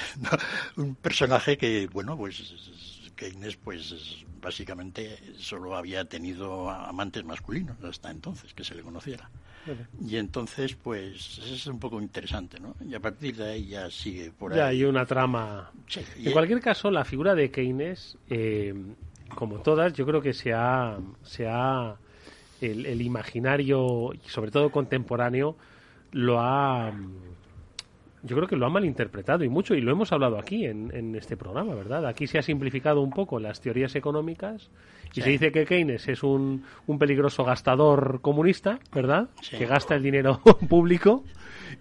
un personaje que, bueno, pues Keynes, pues básicamente solo había tenido amantes masculinos hasta entonces, que se le conociera. Y entonces, pues es un poco interesante, ¿no? Y a partir de ahí ya sigue por Ya ahí. hay una trama. Sí, y- En cualquier caso, la figura de Keynes, eh, como todas, yo creo que se ha, se ha el, el imaginario, sobre todo contemporáneo, lo ha, yo creo que lo ha malinterpretado y mucho, y lo hemos hablado aquí en, en este programa, ¿verdad? Aquí se ha simplificado un poco las teorías económicas y Sí. se dice que Keynes es un, un peligroso gastador comunista, ¿verdad? Sí. Que gasta el dinero público.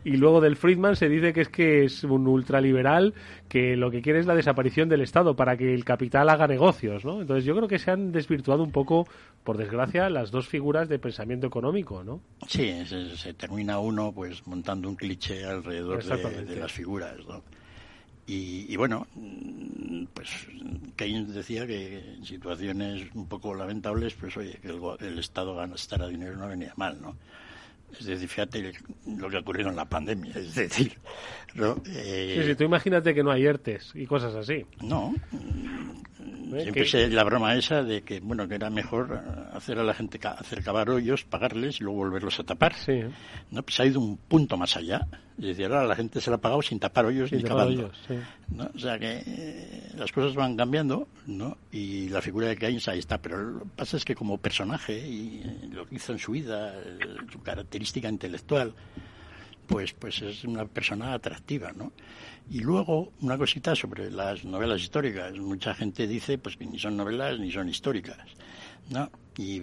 Y luego del Friedman se dice que es que es un ultraliberal que lo que quiere es la desaparición del Estado para que el capital haga negocios, ¿no? Entonces yo creo que se han desvirtuado un poco, por desgracia, las dos figuras de pensamiento económico, ¿no? Sí, se, se termina uno pues montando un cliché alrededor de, las figuras, ¿no? Y, y bueno, pues Keynes decía que en situaciones un poco lamentables, pues oye, que el, el Estado gastara dinero no venía mal, ¿no? Es decir, fíjate lo que ha ocurrido en la pandemia, es decir, ¿no? Eh, Sí, sí, tú imagínate que no hay ERTES y cosas así. No. ¿Eh? Siempre la broma esa de que, bueno, que era mejor hacer a la gente ca- hacer cavar hoyos, pagarles y luego volverlos a tapar. Sí. No, pues ha ido un punto más allá. Es decir, ahora la gente se la ha pagado sin tapar hoyos Sin ni tapar cavando. hoyos, sí. ¿No? O sea que eh, las cosas van cambiando, ¿no? Y la figura de Keynes ahí está. Pero lo que pasa es que como personaje y eh, lo que hizo en su vida, su característica intelectual, pues, pues es una persona atractiva, ¿no? Y luego, una cosita sobre las novelas históricas. Mucha gente dice pues que ni son novelas ni son históricas, ¿no? Y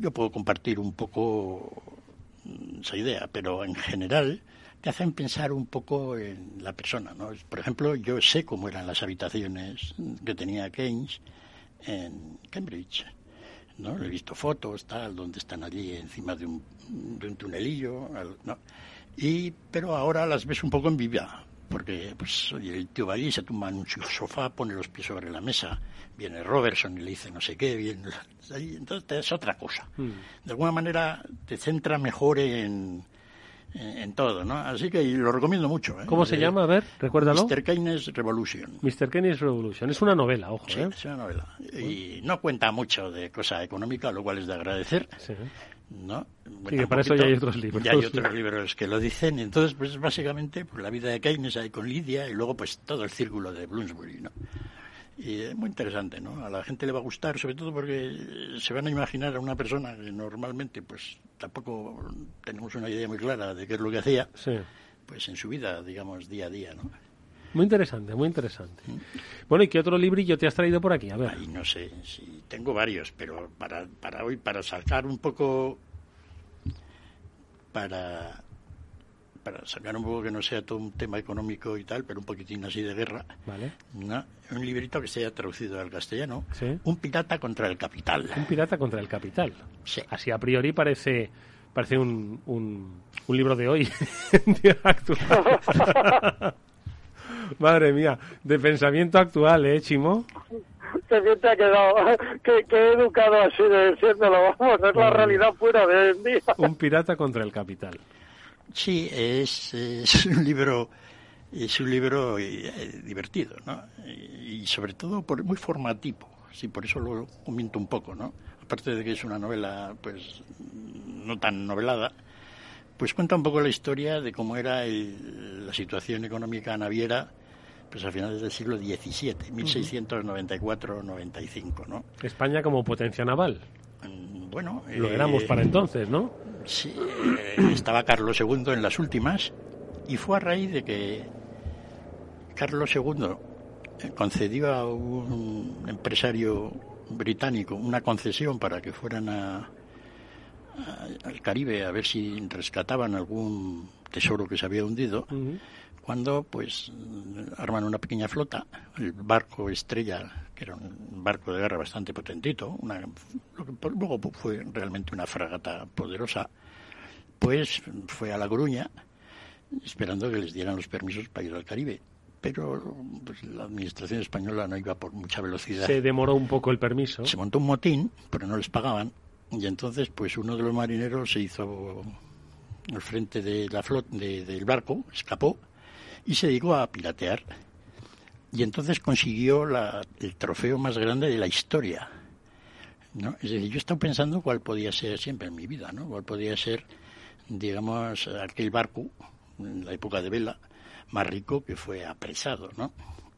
yo puedo compartir un poco mm, esa idea, pero en general te hacen pensar un poco en la persona, ¿no? Por ejemplo, yo sé cómo eran las habitaciones que tenía Keynes en Cambridge, ¿no? He visto fotos, tal, donde están allí encima de un, de un tunelillo, ¿no? Y, pero ahora las ves un poco en vida, porque pues oye, el tío va allí, se tumba en un sofá, pone los pies sobre la mesa, viene Robertson y le dice no sé qué, viene, entonces es otra cosa. De alguna manera te centra mejor en, en, todo, ¿no? Así que lo recomiendo mucho. ¿eh? ¿Cómo se Eh, llama? A ver, recuérdalo. Mr. Keynes Revolution. Mr. Keynes Revolution. Es una novela, ojo, Sí, ¿eh? es una novela. Y no cuenta mucho de cosa económica, lo cual es de agradecer. ¿no? Sí, que para eso ya hay otros libros. Ya hay otros libros que lo dicen. Entonces, pues básicamente, pues, la vida de Keynes ahí con Lidia y luego, pues todo el círculo de Bloomsbury, ¿no? Y es muy interesante, ¿no? A la gente le va a gustar, sobre todo porque se van a imaginar a una persona que normalmente, pues tampoco tenemos una idea muy clara de qué es lo que hacía, Sí. pues en su vida, digamos, día a día, ¿no? Muy interesante, muy interesante. Bueno, ¿y qué otro librillo te has traído por aquí? A ver. Ay, no sé, si tengo varios, pero para, para hoy, para sacar un poco, para, para sacar un poco que no sea todo un tema económico y tal, pero un poquitín así de guerra, Vale. ¿no? un librito que se haya traducido al castellano, Sí. Un pirata contra el capital. Un pirata contra el capital. Así a priori parece parece un, un, un libro de hoy, actual. Madre mía, de pensamiento actual, ¿eh, Chimo? Que bien te ha quedado, que, que he educado así de diciéndolo, vamos, es la realidad pura de hoy en día. Un pirata contra el capital. Sí, es, es un libro es un libro eh, divertido, ¿no? Y, y sobre todo por, muy formativo. Sí, por eso lo comento un poco, ¿no? Aparte de que es una novela, pues, no tan novelada, pues cuenta un poco la historia de cómo era el- la situación económica naviera, pues a finales del siglo XVII, 1694-95, ¿no? España como potencia naval. Bueno, Lo eh, éramos para entonces, ¿no? Sí, eh, estaba Carlos II en las últimas y fue a raíz de que Carlos II eh, concedió a un empresario británico una concesión para que fueran a, a- al Caribe a ver si rescataban algún tesoro que se había hundido, cuando pues arman una pequeña flota, el barco Estrella, que era un barco de guerra bastante potentito, una, lo que luego fue realmente una fragata poderosa, pues fue a La Coruña esperando que les dieran los permisos para ir al Caribe. Pero pues, la administración española no iba por mucha velocidad. Se demoró un poco el permiso. Se montó un motín, pero no les pagaban. Y entonces, pues uno de los marineros se hizo al frente de la flot de- del barco, escapó y se dedicó a piratear. Y entonces consiguió la- el trofeo más grande de la historia. ¿no? Es decir, yo he estado pensando cuál podía ser siempre en mi vida, ¿no? Cuál podía ser, digamos, aquel barco en la época de vela más rico que fue apresado, ¿no?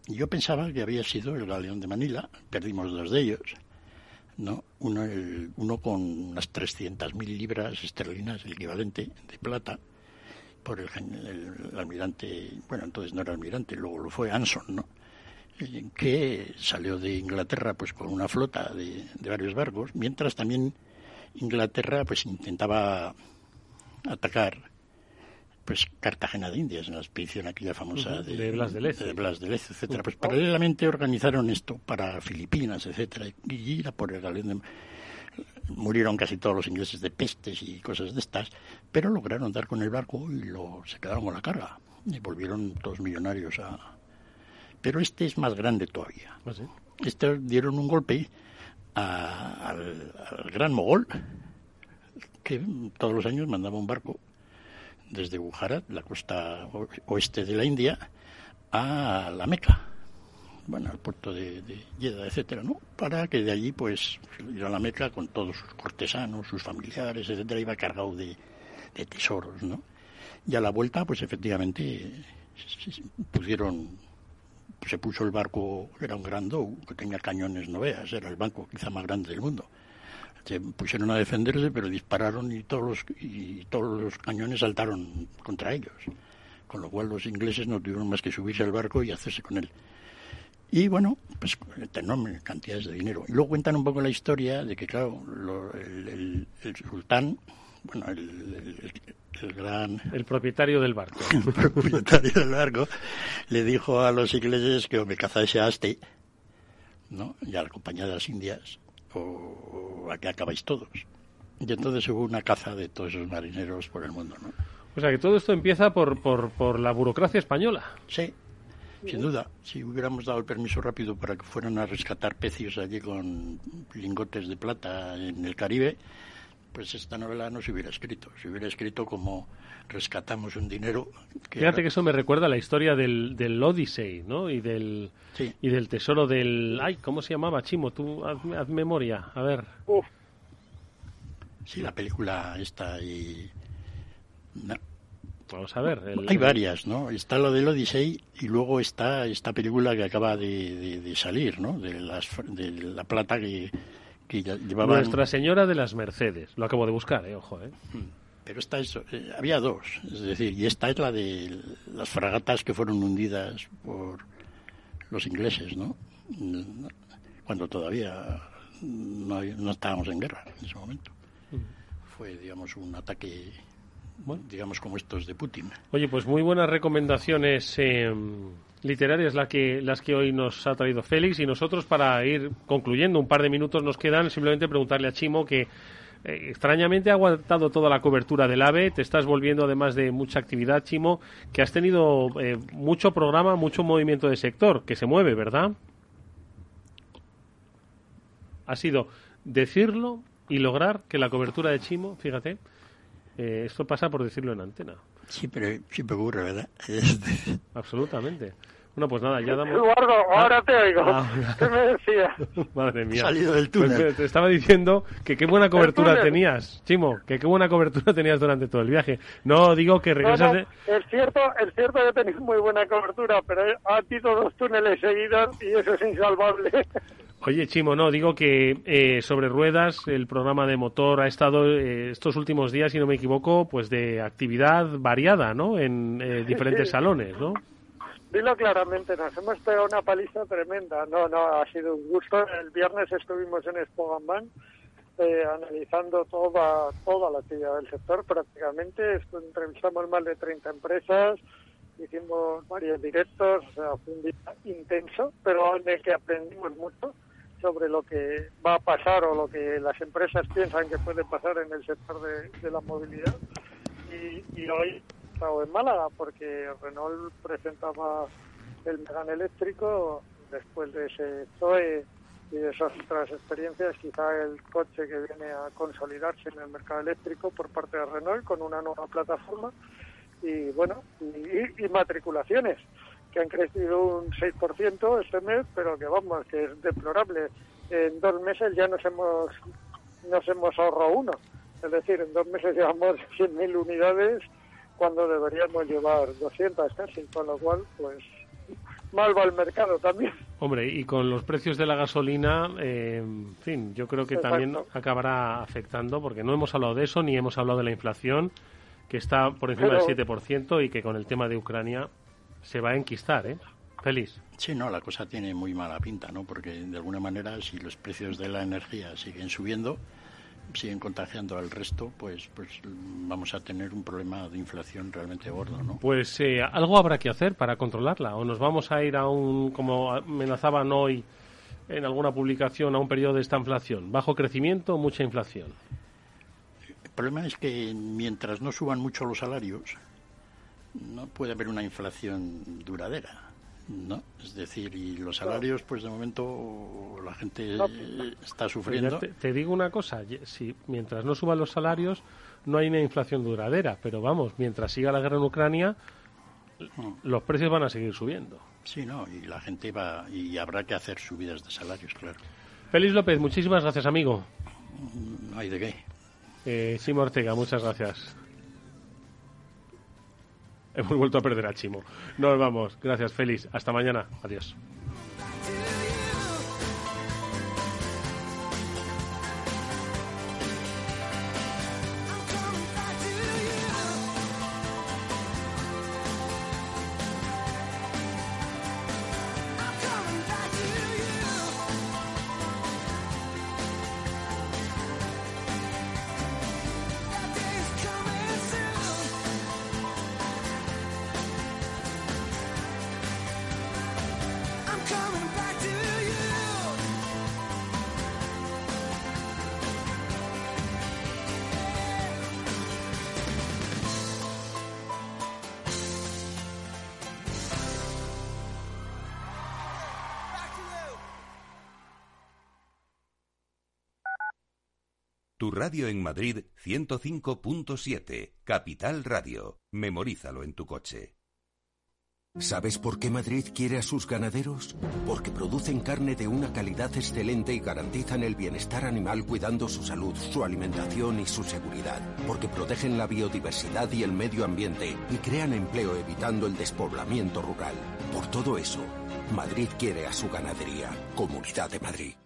Y yo pensaba que había sido el galeón de Manila, perdimos dos de ellos, ¿no? Uno, el- uno con unas 300.000 libras esterlinas, el equivalente de plata, por el, el- el almirante, bueno, entonces no era almirante, luego lo fue Anson, ¿no? Que salió de Inglaterra pues con una flota de, de varios barcos, mientras también Inglaterra pues intentaba atacar pues Cartagena de Indias en la expedición aquella famosa de, de Blas de Lezo. de Blas de etcétera. Pues paralelamente organizaron esto para Filipinas, etcétera, y era por el de murieron casi todos los ingleses de pestes y cosas de estas, pero lograron dar con el barco y lo, se quedaron con la carga y volvieron todos millonarios a... Pero este es más grande todavía. ¿Ah, sí? Este dieron un golpe a- al, al gran mogol, que todos los años mandaba un barco desde Gujarat, la costa oeste de la India, a la Meca, bueno, al puerto de, de Jeddah, etcétera, ¿no? Para que de allí, pues, ir a la Meca con todos sus cortesanos, sus familiares, etcétera, iba cargado de, de tesoros, ¿no? Y a la vuelta, pues, efectivamente, pudieron, se puso el barco, era un gran Dhow, que tenía cañones no veas, era el banco quizá más grande del mundo. Se pusieron a defenderse, pero dispararon y todos los, y todos los cañones saltaron contra ellos. Con lo cual los ingleses no tuvieron más que subirse al barco y hacerse con él. Y bueno, pues enormes cantidades de dinero. Y luego cuentan un poco la historia de que, claro, lo- el- el sultán, bueno, el, el- el gran El propietario del barco. el propietario del barco, le dijo a los ingleses que o me cazase a este, ¿no? Y a la compañía de las Indias, o, o aquí acabáis todos. Y entonces hubo una caza de todos esos marineros por el mundo, ¿no? O sea que todo esto empieza por, por, por la burocracia española. Sí, sin duda. Si hubiéramos dado el permiso rápido para que fueran a rescatar pecios allí con lingotes de plata en el Caribe, pues esta novela no se hubiera escrito. Se hubiera escrito como rescatamos un dinero que Fíjate que eso me recuerda a la historia del, del Odyssey, ¿no? Y del, Sí. y del tesoro del... Ay, ¿cómo se llamaba, Chimo? Tú haz, haz memoria. A ver. Sí, la película esta y... no. Vamos a ver. el- Hay varias, ¿no? Está lo del Odyssey y luego está esta película que acaba de, de- de salir, ¿no? De, las, de la plata que, que ya llevaban... Nuestra Señora de las Mercedes. Lo acabo de buscar, eh, ojo, eh. Pero esta es, eh, había dos, es decir, y esta es la de las fragatas que fueron hundidas por los ingleses, ¿no? Cuando todavía no, no estábamos en guerra en ese momento. Fue, digamos, un ataque digamos, como estos de Putin. Oye, pues muy buenas recomendaciones eh, literarias la que, las que hoy nos ha traído Félix y nosotros para ir concluyendo, un par de minutos nos quedan, simplemente preguntarle a Chimo que eh, extrañamente ha aguantado toda la cobertura del AVE, te estás volviendo además de mucha actividad, Chimo, que has tenido eh, mucho programa, mucho movimiento de sector, que se mueve, ¿verdad? Ha sido decirlo y lograr que la cobertura de Chimo, fíjate, eh, esto pasa por decirlo en antena. Sí, pero siempre ocurre, ¿verdad? Absolutamente. Bueno, pues nada, ya damos... Eduardo, ahora te oigo. Ah, ¿Qué me decías? Madre mía. Salido del Pues túnel. te estaba diciendo que qué buena cobertura tenías, Chimo, que qué buena cobertura tenías durante todo el viaje. No digo que regresas no, de... es cierto, es cierto que tenéis muy buena cobertura, pero ha habido dos túneles seguidos y eso es insalvable. Oye, Chimo, no, digo que eh, sobre ruedas el programa de motor ha estado eh, estos últimos días, si no me equivoco, pues de actividad variada, ¿no? En eh, diferentes Sí. salones, ¿no? Dilo claramente, nos hemos pegado una paliza tremenda. No, no, ha sido un gusto. El viernes estuvimos en Expo Gambán, eh, analizando toda, toda la actividad del sector prácticamente. Entrevistamos más de 30 empresas, hicimos varios directos, o sea, fue un día intenso, pero en el que aprendimos mucho sobre lo que va a pasar o lo que las empresas piensan que puede pasar en el sector de, de la movilidad. Y, y hoy estado en Málaga porque Renault presentaba el Megane eléctrico después de ese Zoe y de esas otras experiencias, quizá el coche que viene a consolidarse en el mercado eléctrico por parte de Renault con una nueva plataforma y bueno, y, y matriculaciones que han crecido un 6% este mes, pero que vamos, que es deplorable. En dos meses ya nos hemos nos hemos ahorrado uno. Es decir, en dos meses llevamos 100.000 unidades cuando deberíamos llevar 200 casi, con lo cual, pues, mal va el mercado también. Hombre, y con los precios de la gasolina, eh, en fin, yo creo que Exacto. también acabará afectando, porque no hemos hablado de eso, ni hemos hablado de la inflación, que está por encima Pero- del 7% y que con el tema de Ucrania se va a enquistar, ¿eh? Feliz. Sí, no, la cosa tiene muy mala pinta, ¿no? Porque de alguna manera, si los precios de la energía siguen subiendo, siguen contagiando al resto, pues, pues vamos a tener un problema de inflación realmente gordo, ¿no? Pues eh, algo habrá que hacer para controlarla, o nos vamos a ir a un, como amenazaban hoy en alguna publicación, a un periodo de esta inflación. Bajo crecimiento, mucha inflación. El problema es que mientras no suban mucho los salarios, no puede haber una inflación duradera, ¿no? Es decir, y los salarios, pues de momento la gente está sufriendo. Te, te digo una cosa, si mientras no suban los salarios no hay una inflación duradera, pero vamos, mientras siga la guerra en Ucrania los precios van a seguir subiendo. Sí, no, y la gente va, y habrá que hacer subidas de salarios, claro. Félix López, muchísimas gracias, amigo. No hay de qué. Eh, Chimo Ortega, muchas gracias. Hemos vuelto a perder a Chimo. Nos vamos. Gracias, Félix. Hasta mañana. Adiós. Radio en Madrid 105.7, Capital Radio. Memorízalo en tu coche. ¿Sabes por qué Madrid quiere a sus ganaderos? Porque producen carne de una calidad excelente y garantizan el bienestar animal cuidando su salud, su alimentación y su seguridad. Porque protegen la biodiversidad y el medio ambiente y crean empleo evitando el despoblamiento rural. Por todo eso, Madrid quiere a su ganadería. Comunidad de Madrid.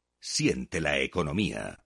Siente la economía.